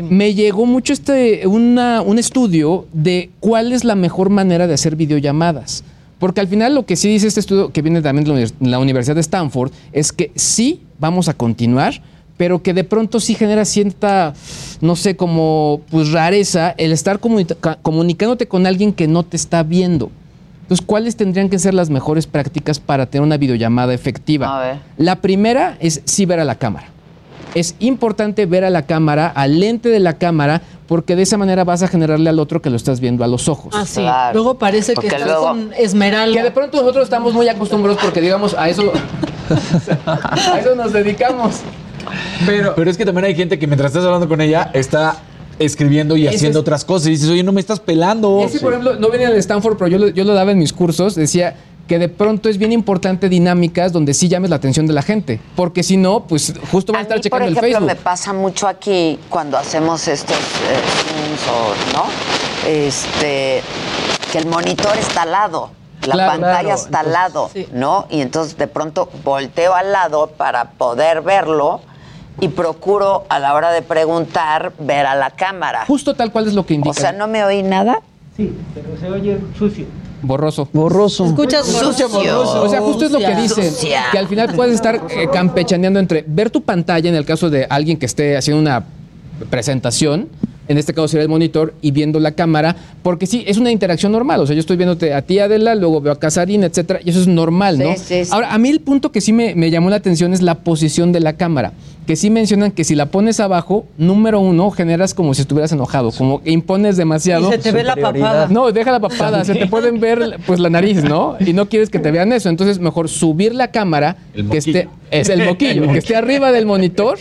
me llegó mucho este una, un estudio de cuál es la mejor manera de hacer videollamadas. Porque al final lo que sí dice este estudio, que viene también de la univers- la Universidad de Stanford, es que sí vamos a continuar, pero que de pronto sí genera cierta, no sé, como pues rareza el estar comunica- comunicándote con alguien que no te está viendo. Entonces, ¿cuáles tendrían que ser las mejores prácticas para tener una videollamada efectiva? A ver. La primera es sí ver a la cámara. Es importante ver a la cámara, al lente de la cámara, porque de esa manera vas a generarle al otro que lo estás viendo a los ojos. Ah, sí. Luego parece que estás con esmeralda. Que de pronto nosotros estamos muy acostumbrados porque, digamos, a eso, a eso nos dedicamos. Pero, Pero es que también hay gente que mientras estás hablando con ella está escribiendo y haciendo es- otras cosas. Y dices, oye, no me estás pelando. Ese, por ejemplo, no venía de Stanford, pero yo lo, yo lo daba en mis cursos. Decía que de pronto es bien importante dinámicas donde sí llames la atención de la gente. Porque si no, pues justo van a estar Por checando el ejemplo, Facebook. me pasa mucho aquí cuando hacemos estos eh, Zooms o, ¿no? Este, que el monitor está al lado, la Claro, pantalla claro. está al lado, ¿no? Y entonces de pronto volteo al lado para poder verlo y procuro a la hora de preguntar ver a la cámara. Justo tal cual es lo que indica. O sea, ¿no me oí nada? Sí, pero se oye sucio. Borroso. Borroso. Escuchas Sucio. borroso. O sea, justo es lo que dicen. Sucia. Que al final puedes estar eh, campechaneando entre ver tu pantalla en el caso de alguien que esté haciendo una presentación, en este caso sería el monitor, y viendo la cámara, porque sí, es una interacción normal. O sea, yo estoy viéndote a ti, Adela, luego veo a Casarín, etcétera, y eso es normal, ¿no? Sí, sí, sí. Ahora, a mí el punto que sí me, me llamó la atención es la posición de la cámara. Que sí mencionan que si la pones abajo, número uno, generas como si estuvieras enojado, como que impones demasiado. Y se te ve la papada. No, deja la papada, se te pueden ver pues la nariz, ¿no? Y no quieres que te vean eso, entonces mejor subir la cámara que esté es el moquillo, que esté arriba del monitor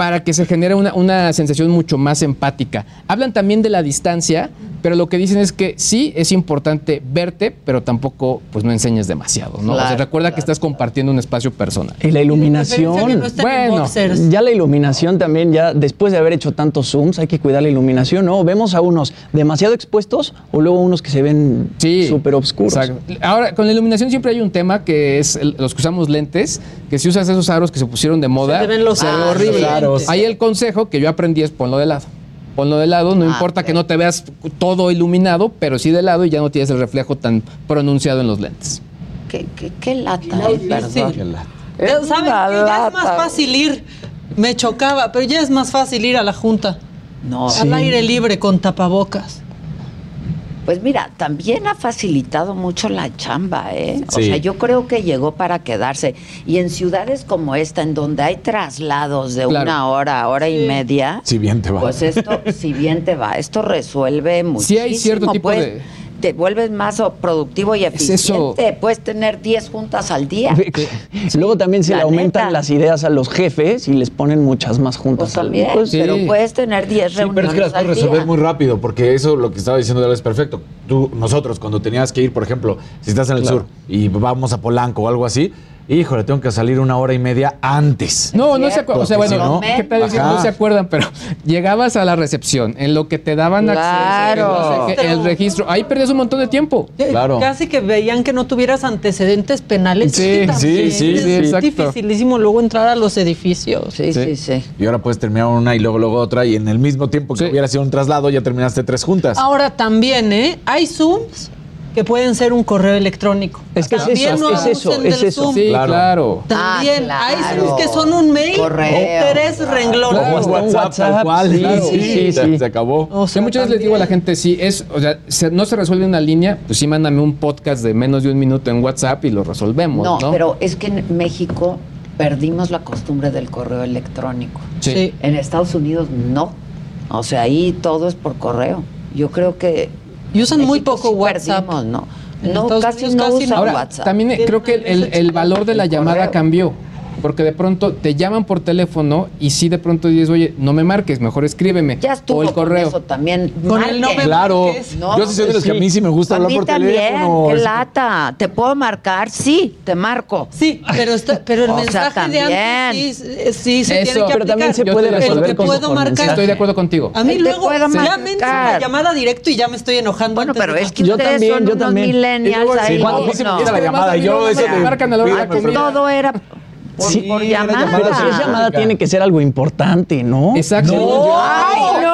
para que se genere una, una sensación mucho más empática. Hablan también de la distancia, pero lo que dicen es que sí es importante verte, pero tampoco pues no enseñes demasiado, ¿no? o sea, Claro, recuerda que estás compartiendo un espacio personal. Y la iluminación. no Bueno. Ya la iluminación también, ya después de haber hecho tantos zooms, hay que cuidar la iluminación, ¿no? Vemos a unos demasiado expuestos o luego unos que se ven súper oscuros. Exacto. Ahora, con la iluminación siempre hay un tema que es el- los que usamos lentes, que si usas esos aros que se pusieron de moda, te ven los se horrible. Claro. Ahí el consejo que yo aprendí es ponlo de lado. Ponlo de lado, no Ah, importa que no te veas todo iluminado, pero sí de lado y ya no tienes el reflejo tan pronunciado en los lentes. ¿Qué, qué, qué lata, eh, perdón. Ya ¿Saben que ya es más fácil ir Me chocaba, pero ya es más fácil ir a la junta. No. Al Sí. aire libre con tapabocas. Pues mira, también ha facilitado mucho la chamba, ¿eh? O sea, yo creo que llegó para quedarse. Y en ciudades como esta, en donde hay traslados de Claro. una hora, hora y media, Si bien te va. pues esto, si bien te va, esto resuelve muchísimo. Sí hay cierto tipo pues, de- Te vuelves más productivo y Es eso. eficiente. Puedes tener 10 juntas al día. Luego también se la le aumentan neta. las ideas a los jefes y les ponen muchas más juntas. Pues también, Pues, pero puedes tener 10 Sí, pero reuniones es que las puedes al resolver día. muy rápido, porque eso lo que estaba diciendo Adela es perfecto. Tú, nosotros, cuando tenías que ir, por ejemplo, si estás en el Claro. sur y vamos a Polanco o algo así, híjole, tengo que salir una hora y media antes. No, no se acuerdan. O sea, bueno, si no- ¿qué tal Ajá. no se acuerdan? Pero llegabas a la recepción, en lo que te daban Claro. acceso, que no sé qué, el registro, ahí perdías un montón de tiempo. Claro. Casi que veían que no tuvieras antecedentes penales. Sí, Es sí, sí, es sí, exacto. dificilísimo luego entrar a los edificios. Sí, sí, sí. Y ahora puedes terminar una y luego, luego otra, y en el mismo tiempo que hubiera sido un traslado, ya terminaste tres juntas. Ahora también, ¿eh? Hay Zooms que pueden ser un correo electrónico. Es que es También eso, no es eso, es eso. Zoom. Sí, claro. También Ah, hay claro. Zooms que son un mail Correo. o tres renglones. Claro. O un WhatsApp, cual. sí, claro. sí, sí, Se- sí. Se acabó. O Sí, muchas veces les digo a la gente, si es, o sea, se- no se resuelve una línea, pues sí, mándame un podcast de menos de un minuto en WhatsApp y lo resolvemos, No, ¿no? pero es que en México perdimos la costumbre del correo electrónico. Sí. Sí. En Estados Unidos no. O sea, ahí todo es por correo. Yo creo que Y usan muy poco sí WhatsApp. perdimos, ¿no? En No, casi no casi usan. Ahora, WhatsApp. también creo que el, el- el valor de la llamada cambió. Porque de pronto te llaman por teléfono y sí de pronto dices, oye, no me marques, mejor escríbeme. ya estuvo o el con correo. eso también. Con el no me. Claro. No, Yo sí soy de los que a mí sí me gusta A hablar mí por también, teléfono. qué Es- lata. ¿Te puedo marcar? Sí, te marco. Sí, pero, está, pero el O sea, mensaje de también. antes sí, sí, se Eso. tiene que Pero también aplicar. se Yo puede resolver que con, puedo con marcar. mensaje. Estoy de acuerdo contigo. A mí te luego marcar. la llamada directo y ya me estoy enojando. Bueno, pero es que Yo ustedes también, son yo unos también. millennials ahí. cuando se la llamada, yo me marcan a la hora. Todo era por, Sí, por era llamada. Pero si es llamada tiene que ser algo importante, ¿no? Exacto. ¡Ay, no!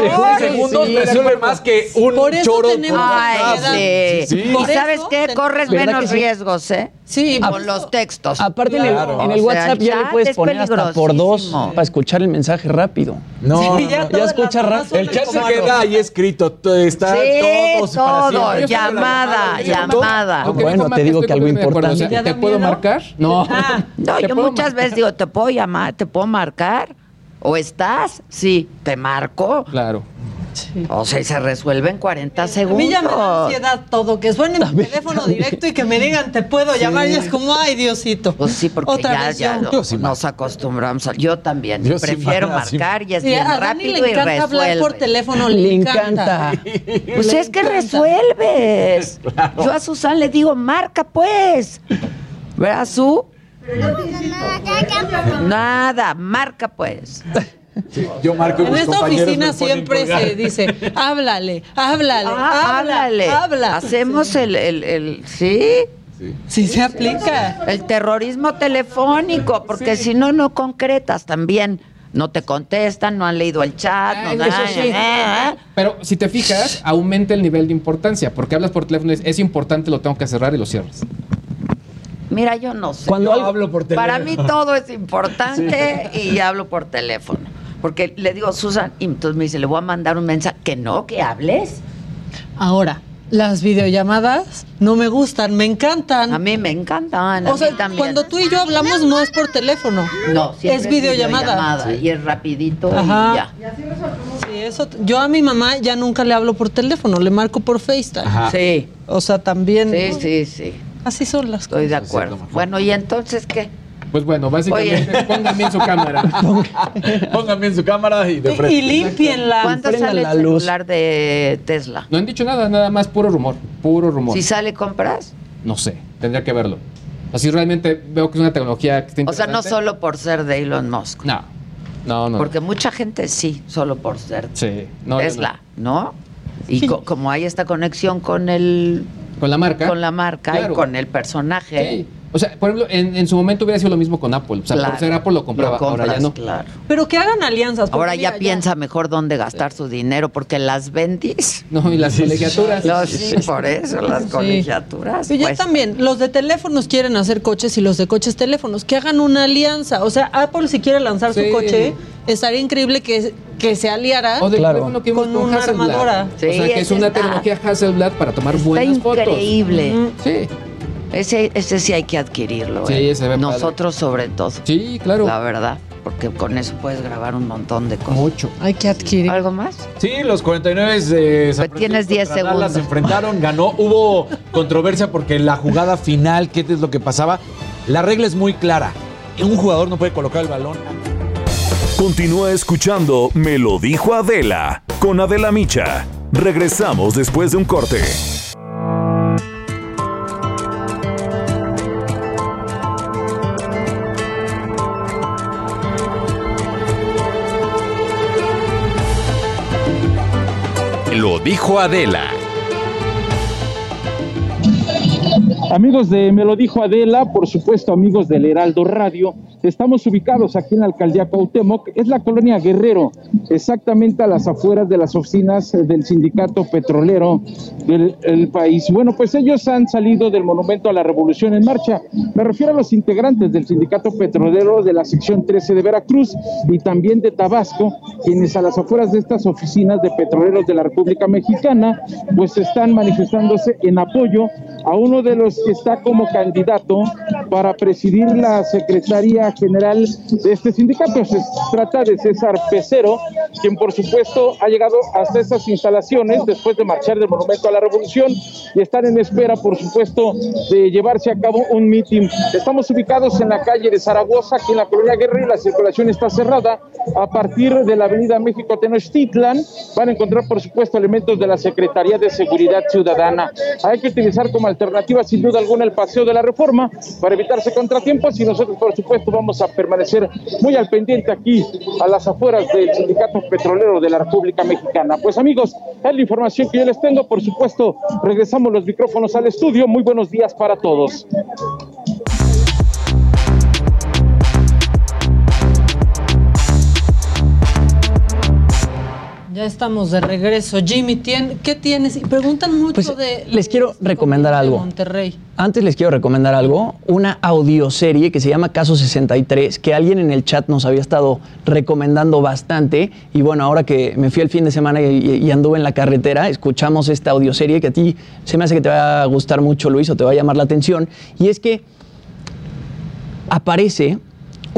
De Por 20 segundos sí, resuelve más que un Por eso choro. tenemos por Ay, sí. ¿Y Por sabes qué? Corres ¿Verdad menos riesgos, ¿eh? Sí, Con los textos. Aparte en el- Claro. en el, O sea, WhatsApp ya le puedes es poner hasta por dos para escuchar el mensaje rápido. No, Sí, ya no. escucha son El chat se queda ahí escrito. to- Está Sí, todos para todo. siempre. Llamada, llamada. Aunque Bueno, te digo que algo completamente de acuerdo. O sea, importante. ¿Te ¿Te da puedo miedo? marcar? No. Ah, No, ¿Te yo muchas veces digo, ¿te puedo llamar? ¿Te puedo marcar? ¿O estás? Sí, te marco. Claro. O sea, y se resuelve en 40 A segundos. mí ya me da ansiedad todo, que suene mi teléfono directo y que me digan te puedo llamar y es como, ay Diosito. Pues sí, porque Otra ya, ya yo. nos acostumbramos. a- yo también. Yo prefiero marcar y es Sí, bien a Dani rápido le y encanta hablar por resuelve. teléfono, le, Le encanta. encanta. Pues es que resuelves. Yo a Susan le digo, marca pues. ¿Verdad, Su? Nada, marca pues. Yo marco y En esta oficina siempre se dice, háblale, háblale, Ah, háblale. habla. Hacemos el, el, el, ¿sí? Sí se aplica. El terrorismo telefónico, porque si no, no concretas también. No te contestan, no han leído el chat, no Ah, dan- eso sí. eh, Pero si te fijas, aumenta el nivel de importancia. Porque hablas por teléfono, es, es importante, lo tengo que cerrar y lo cierras. Mira, yo no sé. Cuando Yo hablo por teléfono. Para mí todo es importante y hablo por teléfono. Porque le digo, Susan, y entonces me dice, le voy a mandar un mensaje. Que no, que hables. Ahora, las videollamadas no me gustan, me encantan. A mí me encantan. a o sea, mí también. cuando tú y yo hablamos no es por teléfono. No, siempre es videollamada. Y es rapidito Ajá. y ya. Sí, eso, yo a mi mamá ya nunca le hablo por teléfono, le marco por FaceTime. Ajá. Sí, O sea, también. sí, sí, sí. Así son las Estoy cosas. de acuerdo. Bueno, ¿y entonces qué? Pues bueno, básicamente, Oye. pónganme en su cámara. Pónganme en su cámara y de frente. Y límpienla. ¿Cuánto sale el la luz. celular de Tesla? No han dicho nada, nada más puro rumor. Puro rumor. Si sale, compras. No sé, tendría que verlo. Así realmente veo que es una tecnología que está O sea, no solo por ser de Elon Musk. No, no, no. Porque mucha gente sí, solo por ser Sí, no, Tesla, ¿no? Y co- como hay esta conexión con el no. Con la marca. con la marca Claro. y con el personaje, Sí. O sea, por ejemplo, en, en su momento hubiera sido lo mismo con Apple. O sea, Claro. por ser Apple lo compraba, Lo ahora ya no. claro. Pero que hagan alianzas. porque Ahora ya piensa mejor dónde gastar su dinero, porque las vendis. No, y las colegiaturas. No, sí, por eso, las Sí. colegiaturas. Y ya pues. también, los de teléfonos quieren hacer coches y los de coches teléfonos, que hagan una alianza. O sea, Apple si quiere lanzar Sí. su coche, estaría increíble que, que se aliara O que con, una Hasselblad. armadora. o sea, que es una tecnología Hasselblad para tomar buenas fotos. increíble. Sí. Ese, ese sí hay que adquirirlo. Sí, ¿eh? ese ve padre. Nosotros sobre todo. Sí, claro. La verdad, porque con eso puedes grabar un montón de cosas. Mucho. Hay que adquirir. ¿Algo más? Sí, los 49 de San Pues tienes 10 contra Dallas segundos. se enfrentaron, ganó. Hubo controversia porque la jugada final, ¿qué es lo que pasaba? La regla es muy clara. Un jugador no puede colocar el balón. Continúa escuchando Me lo dijo Adela con Adela Micha. Regresamos después de un corte. Lo dijo Adela. Amigos de Me lo dijo Adela, por supuesto amigos del Heraldo Radio, estamos ubicados aquí en la alcaldía Cuauhtémoc, es la colonia Guerrero, exactamente a las afueras de las oficinas eh, del sindicato petrolero del el país. Bueno, pues ellos han salido del Monumento a la Revolución en marcha. Me refiero a los integrantes del sindicato petrolero de la sección 13 de Veracruz y también de Tabasco, quienes a las afueras de estas oficinas de petroleros de la República Mexicana, pues están manifestándose en apoyo a uno de los que está como candidato para presidir la Secretaría General de este sindicato. Se trata de César Pecero, quien por supuesto ha llegado hasta estas instalaciones después de marchar del Monumento a la Revolución y están en espera, por supuesto, de llevarse a cabo un mitin. Estamos ubicados en la calle de Zaragoza, aquí en la colonia Guerrero, la circulación está cerrada. A partir de la avenida México Tenochtitlan van a encontrar, por supuesto, elementos de la Secretaría de Seguridad Ciudadana. Hay que utilizar como alternativa, sin duda alguna, el paseo de la reforma para evitarse contratiempos y nosotros, por supuesto, vamos a permanecer muy al pendiente aquí a las afueras del Sindicato Petrolero de la República Mexicana. Pues amigos, es la información que yo les tengo. Por supuesto, regresamos los micrófonos al estudio. Muy buenos días para todos. Ya estamos de regreso. Jimmy, ¿tien- ¿qué tienes? Y preguntan mucho de Les quiero recomendar algo. Monterrey. Antes les quiero recomendar algo, una audioserie que se llama Caso 63, que alguien en el chat nos había estado recomendando bastante. Y bueno, ahora que me fui el fin de semana y, y anduve en la carretera, escuchamos esta audioserie que a ti se me hace que te va a gustar mucho, Luis, o te va a llamar la atención. Y es que aparece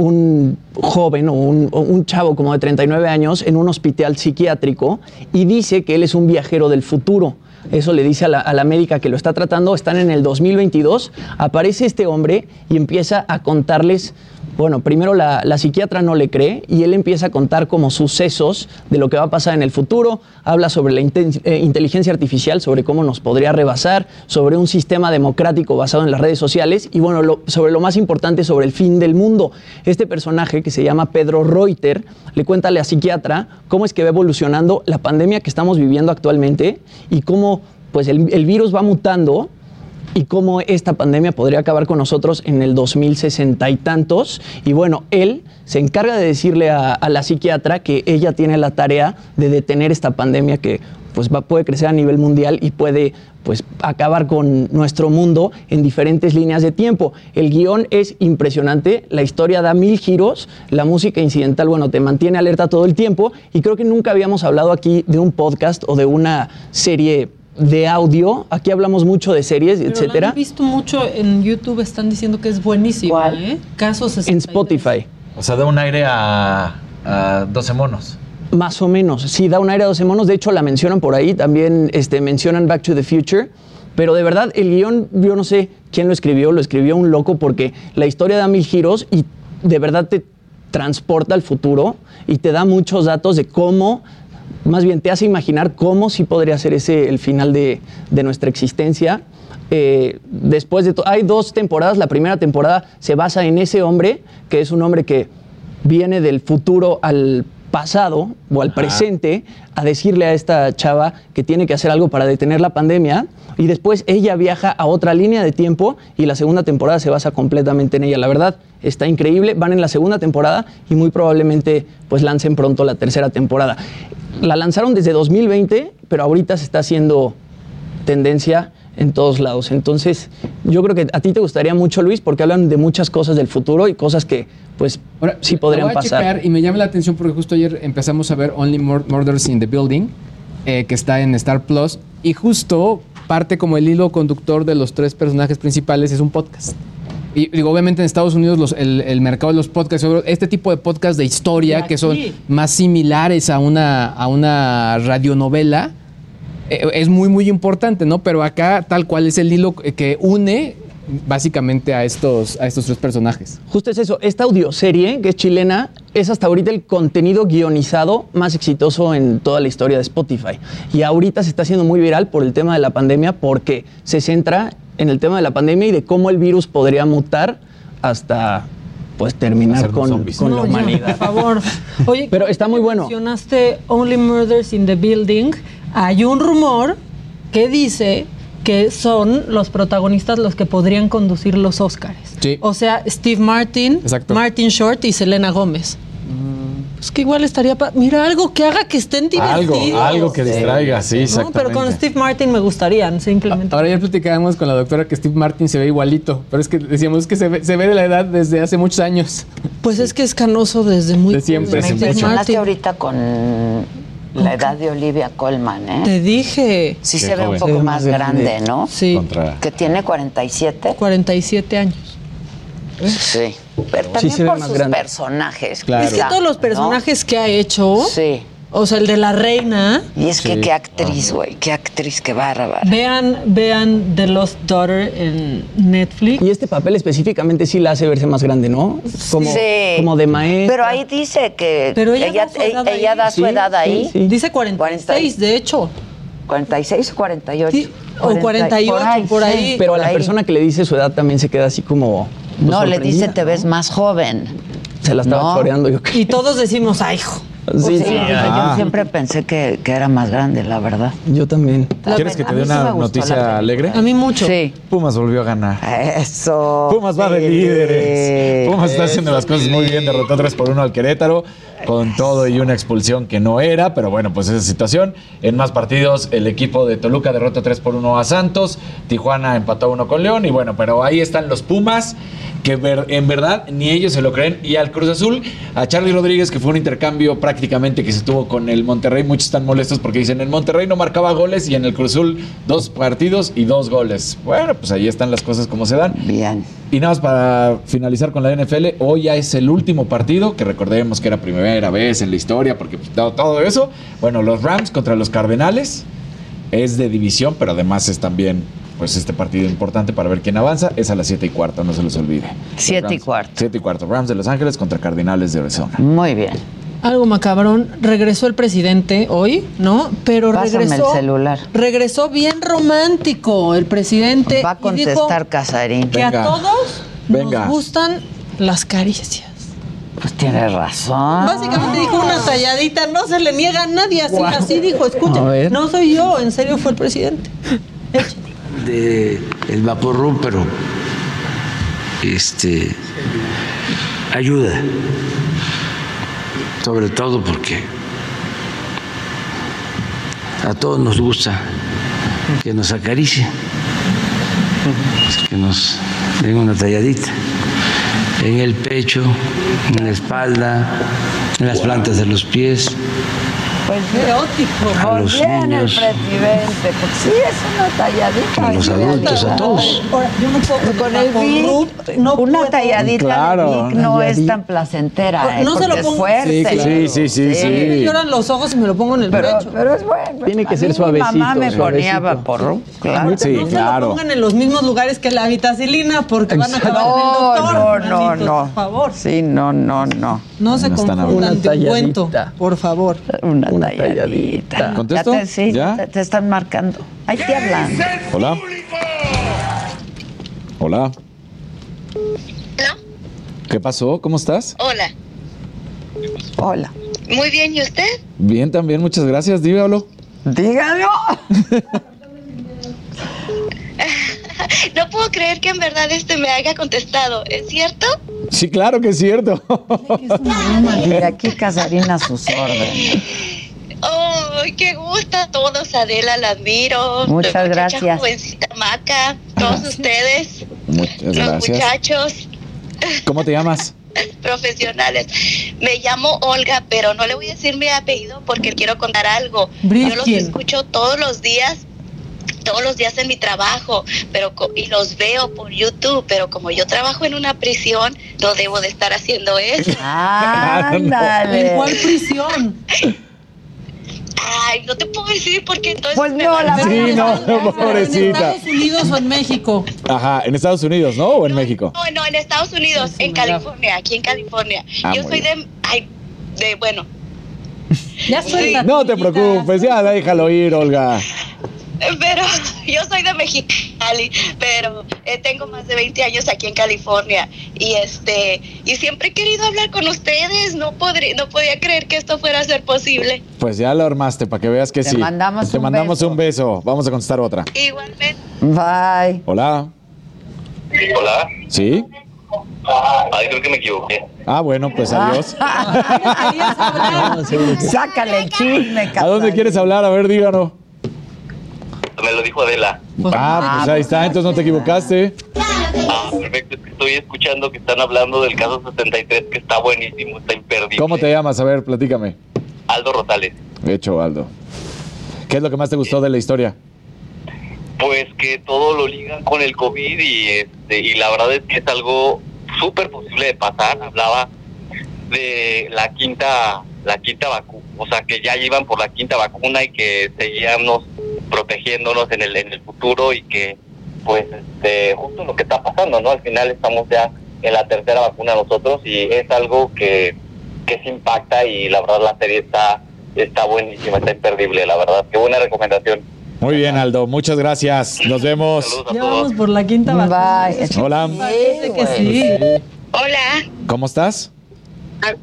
un joven o un, chavo como de 39 años en un hospital psiquiátrico y dice que él es un viajero del futuro. Eso le dice a la, a la médica que lo está tratando. Están en el 2022. Aparece este hombre y empieza a contarles. Bueno, primero la, psiquiatra no le cree y él empieza a contar como sucesos de lo que va a pasar en el futuro. Habla sobre la eh, inteligencia artificial, sobre cómo nos podría rebasar, sobre un sistema democrático basado en las redes sociales y bueno, lo- sobre lo más importante, sobre el fin del mundo. Este personaje que se llama Pedro Reuter le cuenta a la psiquiatra cómo es que va evolucionando la pandemia que estamos viviendo actualmente y cómo pues el virus va mutando y cómo esta pandemia podría acabar con nosotros en el 2060 y tantos. Y bueno, él se encarga de decirle a, la psiquiatra que ella tiene la tarea de detener esta pandemia que pues va, puede crecer a nivel mundial y puede pues acabar con nuestro mundo en diferentes líneas de tiempo. El guion es impresionante, la historia da mil giros, la música incidental, bueno, te mantiene alerta todo el tiempo y creo que nunca habíamos hablado aquí de un podcast o de una serie de audio. Aquí hablamos mucho de series, Pero etcétera. han visto mucho en YouTube, están diciendo que es buenísima, ¿eh? Casos En Spotify. O sea, da un aire a, a 12 monos. Más o menos. Sí, da un aire a 12 monos. De hecho, la mencionan por ahí. También este, mencionan Back to the Future. Pero de verdad, el guion, yo no sé quién lo escribió. Lo escribió un loco porque la historia da mil giros y de verdad te transporta al futuro y te da muchos datos de cómo, más bien te hace imaginar cómo sí podría ser ese el final de, de nuestra existencia. Eh, después de hay dos temporadas. La primera temporada se basa en ese hombre, que es un hombre que viene del futuro al pasado o al presente a decirle a esta chava que tiene que hacer algo para detener la pandemia y después ella viaja a otra línea de tiempo y la segunda temporada se basa completamente en ella. La verdad, está increíble. Van en la segunda temporada y muy probablemente pues lancen pronto la tercera temporada. La lanzaron desde 2020, pero ahorita se está haciendo tendencia en todos lados. Entonces, yo creo que a ti te gustaría mucho, Luis, porque hablan de muchas cosas del futuro y cosas que, pues, sí podrían voy a pasar. checar y me llama la atención porque justo ayer empezamos a ver Only Mur- Murders in the Building, eh, que está en Star Plus, y justo parte como el hilo conductor de los tres personajes principales es un podcast. Y digo, obviamente en Estados Unidos los- el, el mercado de los podcasts, este tipo de podcasts de historia que son más similares a una, a una radionovela, eh, es muy, muy importante, ¿no? Pero acá tal cual es el hilo que une básicamente a estos, a estos tres personajes. Justo es eso, esta audioserie, que es chilena, es hasta ahorita el contenido guionizado más exitoso en toda la historia de Spotify. Y ahorita se está haciendo muy viral por el tema de la pandemia porque se centra en el tema de la pandemia y de cómo el virus podría mutar hasta pues terminar con, con la ya, humanidad. por favor. Oye, Pero está muy bueno. mencionaste Only Murders in the Building. Hay un rumor que dice que son los protagonistas los que podrían conducir los Oscars. Sí. O sea, Steve Martin, Exacto. Martin Short y Selena Gómez. Es que igual estaría... pa- Mira, algo que haga que estén Algo, divertidos. algo que distraiga, sí, ¿no? exactamente. Pero con Steve Martin me gustarían, simplemente. Ahora ya platicábamos con la doctora que Steve Martin se ve igualito, pero es que decíamos que se ve, se ve de la edad desde hace muchos años. Pues es que es canoso desde muy De siempre. Me Steve impresionaste Martin. ahorita con la edad de Olivia Colman, ¿eh? Te dije. Sí Qué se ve un poco ve más más grande, grande. ¿no? Sí. Contra- Que tiene 47. 47 años. Sí. Pero Sí también por sus grande. personajes. Claro. Es que todos los ¿no? personajes que ha hecho, Sí. O sea, el de la reina, Y es que Sí. qué actriz, güey. Qué actriz, qué bárbara. vean, vean The Lost Daughter en Netflix. Y este papel específicamente sí la hace verse más grande, ¿no? Como, Sí. como de maestra. Pero ahí dice que Pero ella ella, da su edad ella ahí. da su Sí, edad sí, ahí. sí. Dice 46, de hecho. 46 o 48. Sí, o 48, por ahí. Pero a la ahí. persona que le dice su edad también se queda así como. pues, No, le dice te ¿no? ves más joven. Se la estaba No. yo creo. Y todos decimos, ay, hijo. Sí, Sí, sí. yo siempre pensé que, que era más grande, la verdad. Yo también. ¿Quieres que A te dé una noticia alegre? A mí mucho. Sí. Pumas volvió a ganar. Eso. Pumas va de Sí. líderes. Pumas está haciendo las cosas muy bien. Derrotó 3 por 1 al Querétaro con todo y una expulsión que no era. Pero bueno, pues esa situación. En más partidos, el equipo de Toluca derrota 3 por 1 a Santos. Tijuana empató 1 con León. Y bueno, pero ahí están los Pumas que ver- en verdad ni ellos se lo creen. Y al Cruz Azul, a Charlie Rodríguez, que fue un intercambio prácticamente que se tuvo con el Monterrey. Muchos están molestos porque dicen, en Monterrey no marcaba goles y en el Cruz Azul dos partidos y dos goles. Bueno, pues ahí están las cosas como se dan. Bien. Y nada más para finalizar con la NFL, hoy ya es el último partido, que recordemos que era primera vez en la historia, porque pues, todo, eso. Bueno, los Rams contra los Cardenales es de división, pero además es también pues este partido importante para ver quién avanza. Es a las 7 y cuarto, no se les olvide. Siete y cuarto. 7 y cuarto. Rams de Los Ángeles contra Cardenales de Arizona. Muy bien. Algo macabrón. Regresó el presidente hoy, ¿no? Pero Pásame regresó. el celular. Regresó bien romántico el presidente. Va a y dijo contestar Casarín. que a todos Venga. nos gustan las caricias. Pues tiene razón. Básicamente dijo una talladita, no se le niega a nadie, así, así dijo, escucha, no soy yo, en serio fue el presidente. de el vaporrum, pero este ayuda, sobre todo porque a todos nos gusta que nos acaricie, que nos den una talladita en el pecho, en la espalda, en las plantas de los pies. Pues Erótico. A los bien el niños. presidente. Pues sí, es una talladita. A los adultos, a todos. Ahora, yo no puedo Con el Vic, no una talladita Claro. de Vic no es tan placentera, ¿eh? No se porque lo es pongo- fuerte. Sí, sí, sí, sí. Me lloran los ojos y me lo pongo en el Pero, pecho. pero es bueno. Tiene que A ser suavecito, Mi mamá me ponía vaporru, claro. Sí, no se claro. lo pongan en los mismos lugares que la vitacilina porque van a acabar No, en el doctor. no, no, no. Por favor. Sí, no, no, no. No se confundan de cuento, por favor. Una, Una talladita. ¿Contesto? Ya te, sí, ¿Ya? Te, te están marcando. Ahí te hablan. Hola. Hola. ¿Qué pasó? ¿Cómo estás? Hola, Hola. Muy bien, ¿y usted? Bien, también, muchas gracias. Dígalo. Dígalo. no puedo creer que en verdad este me haya contestado. ¿Es cierto? Sí, claro que es cierto. Y aquí Casarín a sus órdenes. ¡Oh, qué gusto a todos! Adela, la admiro. Muchas gracias. jovencita Maca, todos ustedes, Muchas los gracias. muchachos ¿Cómo te llamas? profesionales. Me llamo Olga, pero no le voy a decir mi apellido porque quiero contar algo. Yo los escucho todos los días todos los días en mi trabajo pero co- y los veo por YouTube pero como yo trabajo en una prisión no debo de estar haciendo eso Ándale. ¿En cuál prisión? ay no te puedo decir porque entonces Pues me no, a- la Sí, no, ¿En pobrecita. Estados Unidos o en México? Ajá, en Estados Unidos, ¿no? ¿O en México? no no en Estados Unidos en California aquí en California Ah, yo soy de ay de bueno Ya suelta. No te preocupes, ya déjalo ir, Olga. Pero yo soy de Mexicali, pero eh, tengo más de 20 años aquí en California y este y siempre he querido hablar con ustedes. No podría, no podía creer que esto fuera a ser posible. Pues ya lo armaste para que veas que Te sí. mandamos Te un mandamos beso. un beso. Vamos a contestar otra. Igualmente. Bye. Hola. Hola. ¿Sí? Ay, creo que me equivoqué. Ah, bueno, pues adiós. Sácale el chisme, ¿A dónde quieres hablar? A ver, díganos. Me lo dijo Adela. Ah, pues ahí está, entonces no te equivocaste. Ah, perfecto. Es que estoy escuchando que están hablando del caso 73, que está buenísimo, está imperdible. ¿Cómo te llamas? A ver, platícame. Aldo Rosales. Hecho, Aldo. ¿Qué es lo que más te gustó de la historia? Pues que todo lo ligan con el COVID y, este, y la verdad es que es algo súper posible de pasar. Hablaba de la quinta la quinta vacuna, o sea, que ya iban por la quinta vacuna y que seguíamos protegiéndonos en el, en el futuro y que, pues, este, justo lo que está pasando, ¿no? Al final estamos ya en la tercera vacuna nosotros y es algo que, que se impacta y la verdad la serie está, está buenísima, está imperdible, la verdad. Qué buena recomendación. Muy bien, Aldo. Muchas gracias. Nos vemos. Ya vamos por la quinta vacuna. Hola. Parece que sí. Hola. ¿Cómo estás? Ah,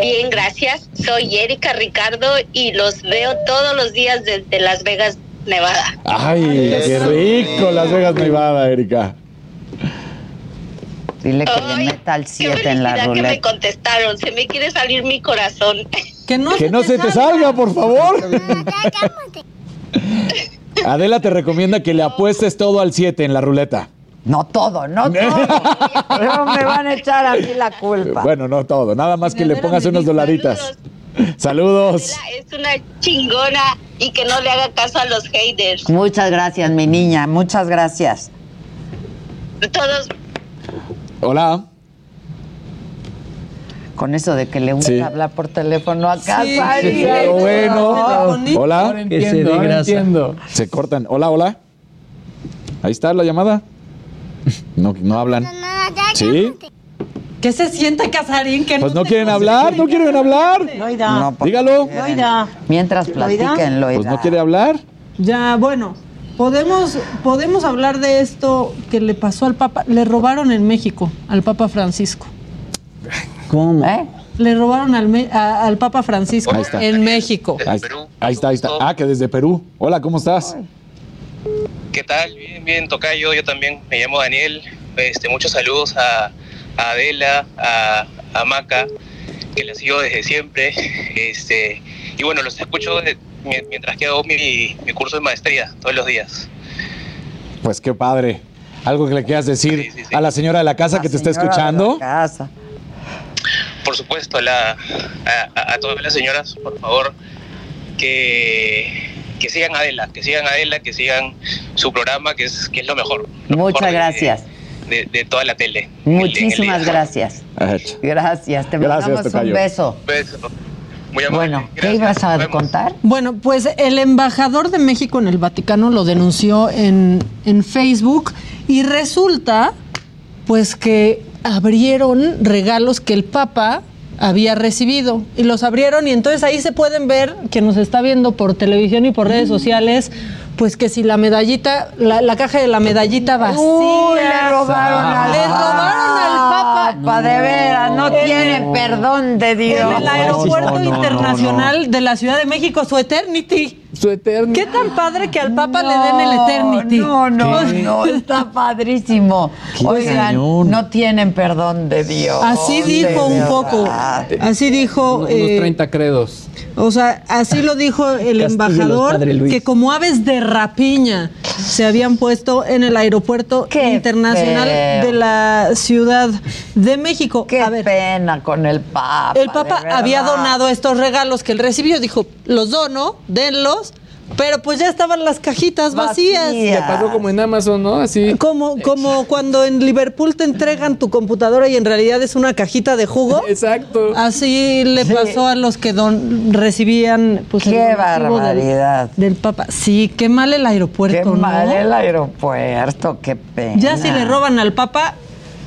Bien, gracias. Soy Erika Ricardo y los veo todos los días desde Las Vegas, Nevada. Ay, qué rico Las Vegas, Nevada, Erika. Dile que le meta al Qué 7 en la felicidad que me ruleta. contestaron. Se me quiere salir mi corazón. Que no, Que no se te salga, por favor. Adela te recomienda que le apuestes todo al 7 en la ruleta. No todo, no todo. Luego me van a echar a mí la culpa. Bueno, no todo, nada más que le pongas unos dolaritas. Saludos. Es una chingona y que no le haga caso a los haters. Muchas gracias, mi niña. Muchas gracias. Todos Hola. Con eso de que le gusta Sí. hablar por teléfono a casa. Sí, pero bueno. Hola. Que se desgrasa. Se cortan. Hola, hola. Ahí está la llamada. No, no hablan. ¿Sí? ¿Qué se siente, Casarín? Que Pues no quieren hablar, no quieren hablar. No, porque Dígalo. Loida. Mientras platiquen, Loida. Pues no quiere hablar. Ya, bueno, podemos, podemos hablar de esto que le pasó al Papa. Le robaron en México al Papa Francisco. ¿Cómo? ¿Eh? Le robaron al, me- a- al Papa Francisco Ahí está. en México. Ahí, ahí está, ahí está. Ah, que desde Perú. Hola, ¿cómo estás? ¿Qué tal? Bien, bien, Tocayo. Yo también me llamo Daniel. Este, muchos saludos a, a Adela, a, a Maca, que la sigo desde siempre. Este, y bueno, los escucho de- mientras que hago mi, mi curso de maestría todos los días. Pues qué padre. Algo que le quieras decir a la señora de la casa que te está señora de escuchando. la casa. Por supuesto, a, la, a, todas las señoras, por favor, que, que sigan a Adela, que sigan a Adela, que sigan su programa, que es, que es lo mejor. lo Muchas mejor gracias. De, de toda la tele. Muchísimas gracias. Hecho. Gracias. Te Gracias, mandamos un beso. Beso. Muy amable. Bueno, ¿qué ibas a contar? Bueno, pues el embajador de México en el Vaticano lo denunció en, en Facebook y resulta pues que abrieron regalos que el Papa había recibido y los abrieron y entonces ahí se pueden ver, quien nos está viendo por televisión y por redes sociales, pues que si la medallita, la, la caja de la medallita vacía. Uy, le robaron al Le robaron al Papa. Papa, de veras, no tiene perdón de Dios. En el aeropuerto No, no, no, internacional de la Ciudad de México, su Eternity. Su Eternity. ¿Qué tan padre que al Papa le den el Eternity? No, no, no, está padrísimo. Oigan, no tienen perdón de Dios. Así dijo un poco. Así dijo. Unos eh, 30 credos. O sea, así lo dijo el embajador, que como aves de rapiña se habían puesto en el aeropuerto Qué internacional feo. de la Ciudad de México. Qué A ver, pena con el Papa. el Papa había donado estos regalos que él recibió, dijo, los dono, denlos, pero pues ya estaban las cajitas vacías. Le pasó como en Amazon, ¿no? Así. Como, como cuando en Liverpool te entregan tu computadora y en realidad es una cajita de jugo. Exacto. Así le pasó a los que don, recibían pues, Qué donativo del- barbaridad. Del, Papa. Sí, qué mal el aeropuerto, Qué ¿no? mal el aeropuerto, qué pena. Ya si le roban al Papa,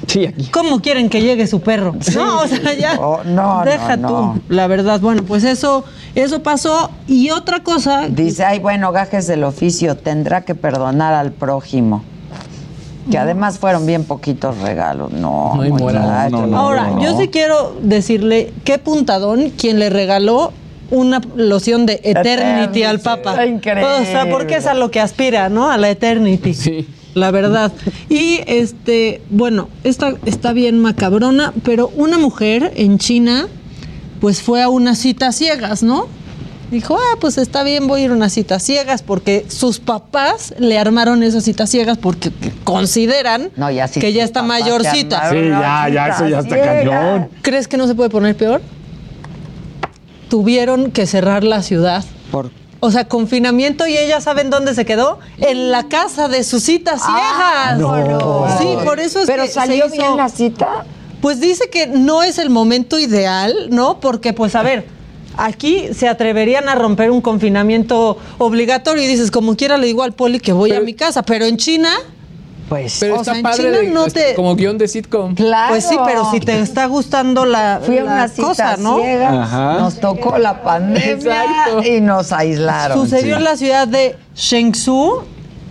Sí, aquí. ¿cómo quieren que llegue su perro? No, o sea, ya. Oh, no, deja no, tú. no. La verdad, bueno, pues eso, eso pasó. Y otra cosa. Dice, ay, bueno, gajes del oficio, tendrá que perdonar al prójimo. Que además fueron bien poquitos regalos. No, No hay moral. muchacho, No, no, no. Ahora, yo sí quiero decirle qué puntadón quien le regaló una loción de Eternity, Eternity, al Papa. increíble. O sea, porque es a lo que aspira, ¿no? A la Eternity. Sí. La verdad. Y este, bueno, esta está bien macabrona, pero una mujer en China, pues fue a una cita ciegas, ¿no? Dijo, ah, pues está bien, voy a ir a una cita ciegas, porque sus papás le armaron esa cita ciegas porque consideran No, ya sí, que ya está mayorcita. Sí, ya, ya, eso ya está cañón. ¿Crees que no se puede poner peor? Tuvieron que cerrar la ciudad. Por- O sea, confinamiento y ella saben dónde se quedó en la casa de sus citas ciegas. no. Sí, por eso es Pero que se salió hizo- bien la cita. Pues dice que no es el momento ideal, ¿no? Porque, pues, a ver, aquí se atreverían a romper un confinamiento obligatorio y dices, como quiera le digo al poli que voy a mi casa, pero en China, Pues, Pero O está sea, en padre China de- no te- como guion de sitcom. claro. pues sí, pero si te está gustando la, Fui a la una cita cosa, ¿no? ciega, Ajá. nos tocó la pandemia Exacto. y nos aislaron. Sucedió en la ciudad de Shenzhou.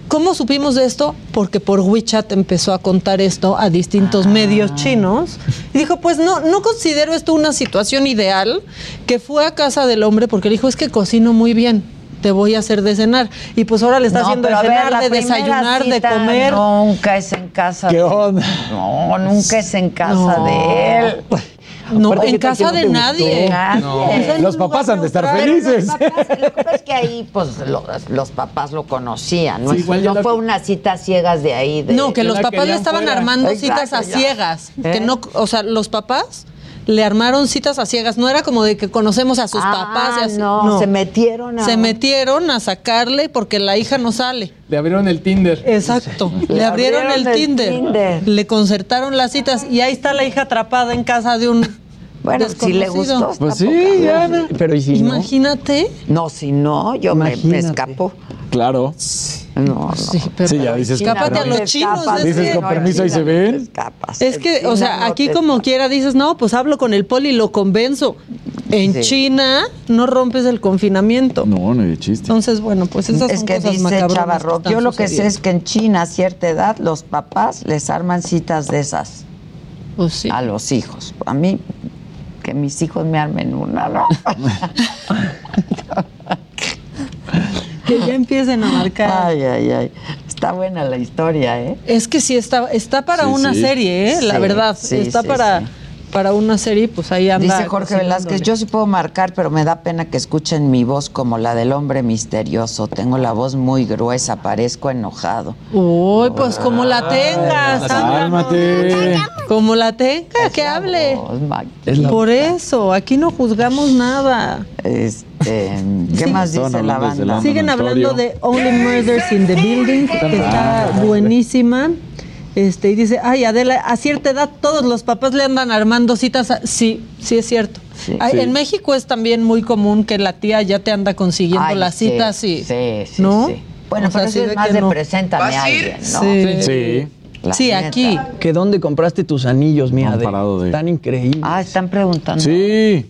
¿Cómo supimos de esto? Porque por WeChat empezó a contar esto a distintos medios chinos. Y dijo, pues no, no considero esto una situación ideal, que fue a casa del hombre porque le dijo, es que cocino muy bien, te voy a hacer de cenar. Y pues ahora le está No, haciendo de ver, cenar, la de desayunar, de comer. Nunca es en casa. ¿Qué de- onda? No, nunca es en casa No. de él. No, Aparte, en ¿qué tal casa de no nadie. Los papás han de estar felices. Los papás, lo que pasa es que ahí, pues, los, los papás lo conocían. No, Sí, igual no la- fue una cita ciegas de ahí. De, No, que los papás le estaban fuera. armando Exacto, citas a ya. ciegas. ¿Eh? Que no, o sea, los papás le armaron citas a ciegas. No era como de que conocemos a sus Ah, papás y así. no, se metieron a... Se metieron a sacarle porque la hija no sale. Le abrieron el Tinder. Exacto. Le, Le abrieron, abrieron el, el Tinder. Tinder. Le concertaron las citas y ahí está la hija atrapada en casa de un Bueno, si le desconocido. gustó. Pues sí, ya. Pero ¿y si no? Imagínate. No, si no, yo me, me escapo. Claro. No, no. Sí, pero Sí, ya dices. Escápate a los chinos, Escapas, es Dices que- con permiso, ahí se no ven. escapas. Es que, o sea, no aquí como escapas. quiera dices, no, pues hablo con el poli y lo convenzo. En Sí. China no rompes el confinamiento. No, no hay de chiste. Entonces, bueno, pues esas Es son que cosas dice Chavarro, yo lo que sé es que en China a cierta edad los papás les arman citas de esas Pues sí. a los hijos. A mí, que mis hijos me armen una, ¿no? Que ya empiecen a marcar. Ay, ay, ay. Está buena la historia, ¿eh? Es que sí está, está para Sí, una sí. serie, ¿eh? La verdad. sí, está sí, para, sí. para una serie, pues ahí anda. Dice Jorge Velázquez, yo sí puedo marcar, pero me da pena que escuchen mi voz como la del hombre misterioso. Tengo la voz muy gruesa, parezco enojado. Uy, pues como la tengas, Sandra. Cálmate. Como la tenga, que hable. Voz, Por eso, aquí no juzgamos nada. Este, ¿qué más dice la banda? la- Siguen hablando de Only Murders in the Building, que está buenísima. Este, y dice, ay, Adela, a cierta edad todos los papás le andan armando citas. a-". Sí, sí es cierto. Sí. Ay, Sí. En México es también muy común que la tía ya te anda consiguiendo Ay, las sí, citas y. Sí, sí, ¿no? sí. Bueno, O sea, pero sí eso ve es más que de no. preséntame a alguien, ¿no? Sí. Sí. La Sí, neta. aquí. ¿Que dónde compraste tus anillos, mía? de- Tan increíbles. Ah, están preguntando. Sí.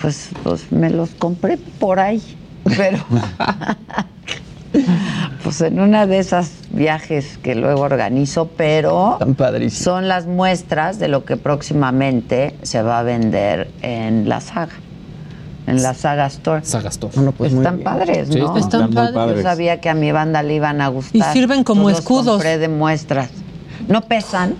Pues, pues me los compré por ahí. Pero. Pues en una de esas viajes que luego organizo, pero son las muestras de lo que próximamente se va a vender en la saga. En la Saga Store. Saga Store. Están padres, Sí, ¿no? están Están muy padres. padres. Yo sabía que a mi banda le iban a gustar. Y sirven como Yo los escudos. compré de muestras. No pesan.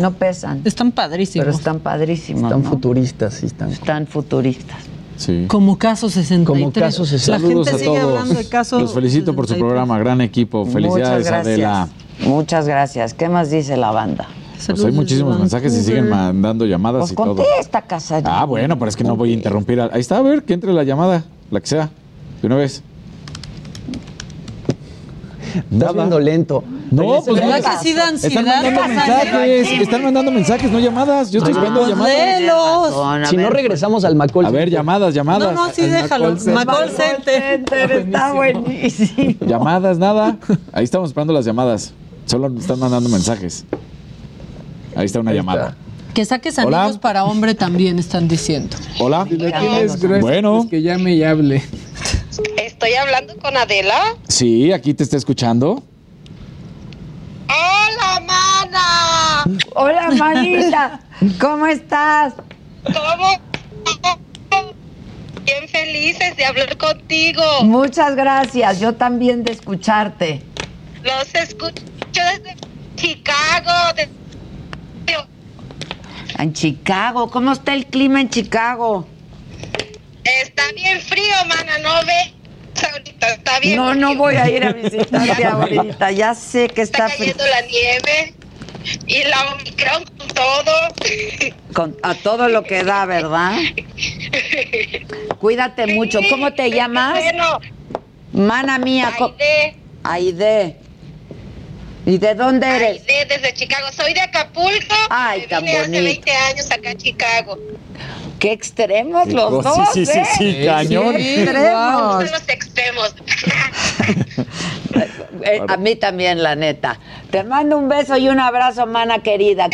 No pesan. Están padrísimos. Pero están padrísimos. Están ¿no? futuristas, sí están. Están futuristas. Sí. Como caso 63. Como caso 63. La Saludos gente a sigue todos. hablando de caso Los felicito por su 63. programa, gran equipo. Felicidades, Muchas gracias. Adela. Muchas gracias. ¿Qué más dice la banda? Pues hay muchísimos mensajes y siguen mandando llamadas Pues y todo. contesta, casa. Ah, bueno, pero es que no voy a interrumpir. Ahí está, a ver, que entre la llamada, la que sea. De una vez. Estás viendo lento. No, pues ¿Verdad que sí da Están mandando mensajes, están mandando mensajes, no llamadas. Yo estoy esperando Pues llamadas. Si no regresamos al Macol. A ver, llamadas, llamadas. No, no, sí, Al déjalo. Macol Center. Está buenísimo. Llamadas, nada. Ahí estamos esperando las llamadas. Solo están mandando mensajes. Ahí está una llamada. Que saques Hola. anillos para hombre también, están diciendo. Hola. Tienes grueso, Bueno. pues que llame y hable. Estoy hablando con Adela. Sí, aquí te está escuchando. ¡Hola, mana! Hola, manita. ¿Cómo estás? ¿Cómo? Bien felices de hablar contigo. Muchas gracias. Yo también de escucharte. Los escucho desde Chicago. de- En Chicago. ¿Cómo está el clima en Chicago? Está bien frío, mana, ¿no ve? Ahorita está bien No, no voy a ir a visitarte ahorita. Ya sé que está Está cayendo la nieve y la Omicron con todo. Con- a todo lo que da, ¿verdad? Cuídate mucho. ¿Cómo te llamas? Bueno, Mana mía. Aide, Aide. ¿Y de dónde eres? Aide, desde Chicago. Soy de Acapulco. Ay, Me tan vine hace bonito. 20 años acá en Chicago. Qué extremos los Sí, dos, sí, sí, ¿eh? sí, cañón. Qué extremos. Son los extremos. Eh, a mí también, la neta. Te mando un beso y un abrazo, mana querida.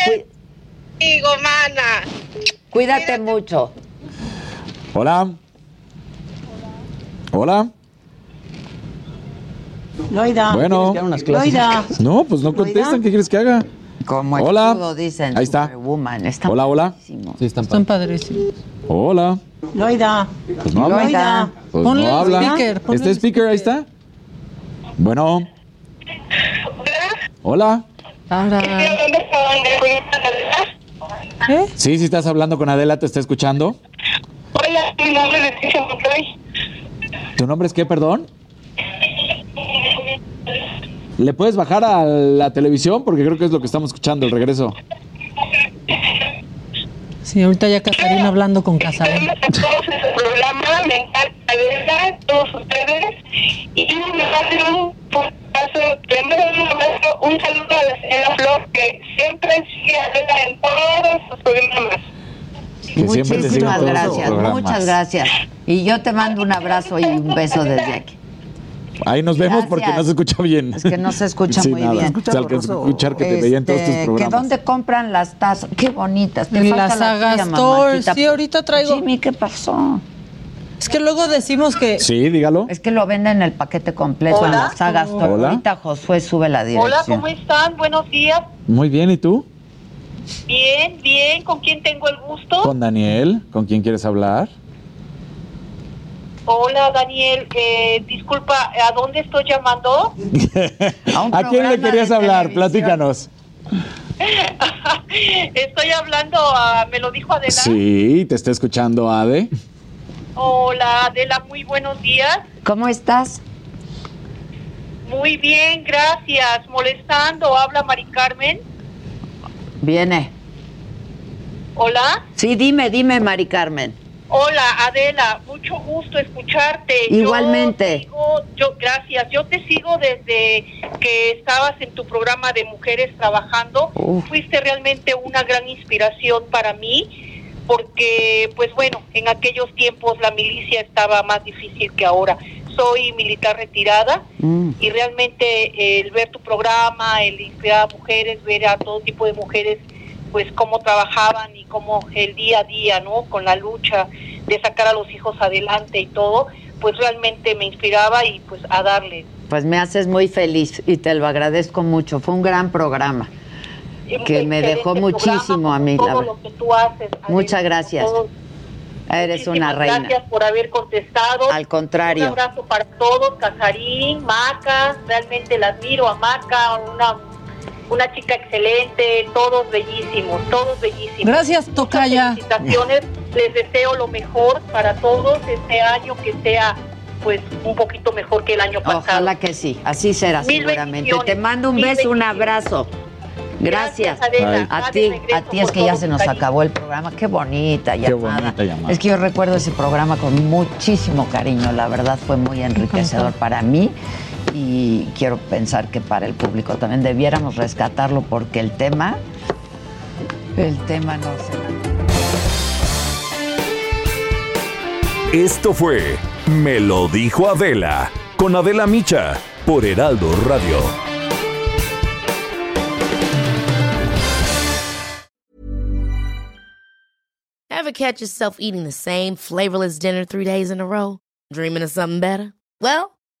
Digo, mana. cuídate mucho. Hola. Hola. Loida. Bueno. ¿Quieres que haga unas clases? Loida. No, pues no contestan. ¿Qué quieres que haga? Como Hola. escudo, dicen. Ahí está. Hola, hola. Sí, están Están padrísimos. Hola. Loida. Pues no habla. Loida. Pues Ponle no el habla. speaker, ponle ¿Este speaker ahí está? Bueno. Hola. Ahora. Sí, sí estás hablando con Adela, te está escuchando. Hola, mi nombre es Leticia Monroy. ¿Tu nombre es qué, perdón? ¿Le puedes bajar a la televisión? Porque creo que es lo que estamos escuchando, el regreso. Sí, ahorita ya Catarina hablando con Casarín. todos en su programa, me encanta verla, todos ustedes. Y me hacen un un saludo a la señora Flor, que siempre sigue a verla en todos sus programas. Que Muchísimas gracias, muchas gracias. Y yo te mando un abrazo y un beso desde aquí. Ahí nos vemos porque no se escucha bien. Es que no se escucha Sí, muy nada. bien. Se alcanza a escuchar que te veía en todos tus Este, ¿Que programas. dónde compran las tazas? Qué bonitas. Te En falta la Saga tuya, Store, mamacita. sí, ahorita traigo. Jimmy, ¿qué pasó? Es que luego decimos que. Sí, dígalo. Es que lo venden el paquete completo en Hola. la Saga Store. Hola. Ahorita Josué sube la dirección. Hola, ¿cómo están? Buenos días. Muy bien, ¿y tú? Bien, bien. ¿Con quién tengo el gusto? Con Daniel, ¿con quién quieres hablar? Hola, Daniel. Eh, disculpa, ¿a dónde estoy llamando? ¿A quién le querías hablar? Platícanos. Estoy hablando a... ¿Me lo dijo Adela? Sí, te está escuchando Ade. Hola, Adela. Muy buenos días. ¿Cómo estás? Muy bien, gracias. Molestando. Habla Mari Carmen. Viene. Hola. Sí, dime, dime, Mari Carmen. Hola, Adela, mucho gusto escucharte. Igualmente. Yo, sigo- yo, gracias. Yo te sigo desde que estabas en tu programa de Mujeres Trabajando. Uf. Fuiste realmente una gran inspiración para mí, porque, pues bueno, en aquellos tiempos la milicia estaba más difícil que ahora. Soy militar retirada Mm. y realmente el ver tu programa, el inspirar a mujeres, ver a todo tipo de mujeres, pues cómo trabajaban y cómo el día a día, ¿no? Con la lucha de sacar a los hijos adelante y todo, pues realmente me inspiraba y pues a darle. Pues me haces muy feliz y te lo agradezco mucho. Fue un gran programa que me dejó muchísimo a mí. Todo la lo que tú haces. Muchas gracias. todo. Eres una reina. Gracias por haber contestado. Al contrario. Un abrazo para todos, Casarín, Maca, realmente la admiro a Maca, una, una chica excelente, todos bellísimos, todos bellísimos. Gracias, Tocaya. Felicitaciones, les deseo lo mejor para todos este año, que sea pues un poquito mejor que el año pasado. Ojalá que sí, así será Mil seguramente. Te mando un mil beso, un abrazo. Gracias. A ti, a ti es que ya se nos cariño. acabó el programa. Qué bonita Qué llamada. bonita llamada. Es que yo recuerdo ese programa con muchísimo cariño. La verdad fue muy enriquecedor para mí y quiero pensar que para el público también debiéramos rescatarlo porque el tema, el tema no se Esto fue Me lo dijo Adela con Adela Micha por Heraldo Radio. Ever catch yourself eating the same flavorless dinner three days in a row? Dreaming of something better? Well,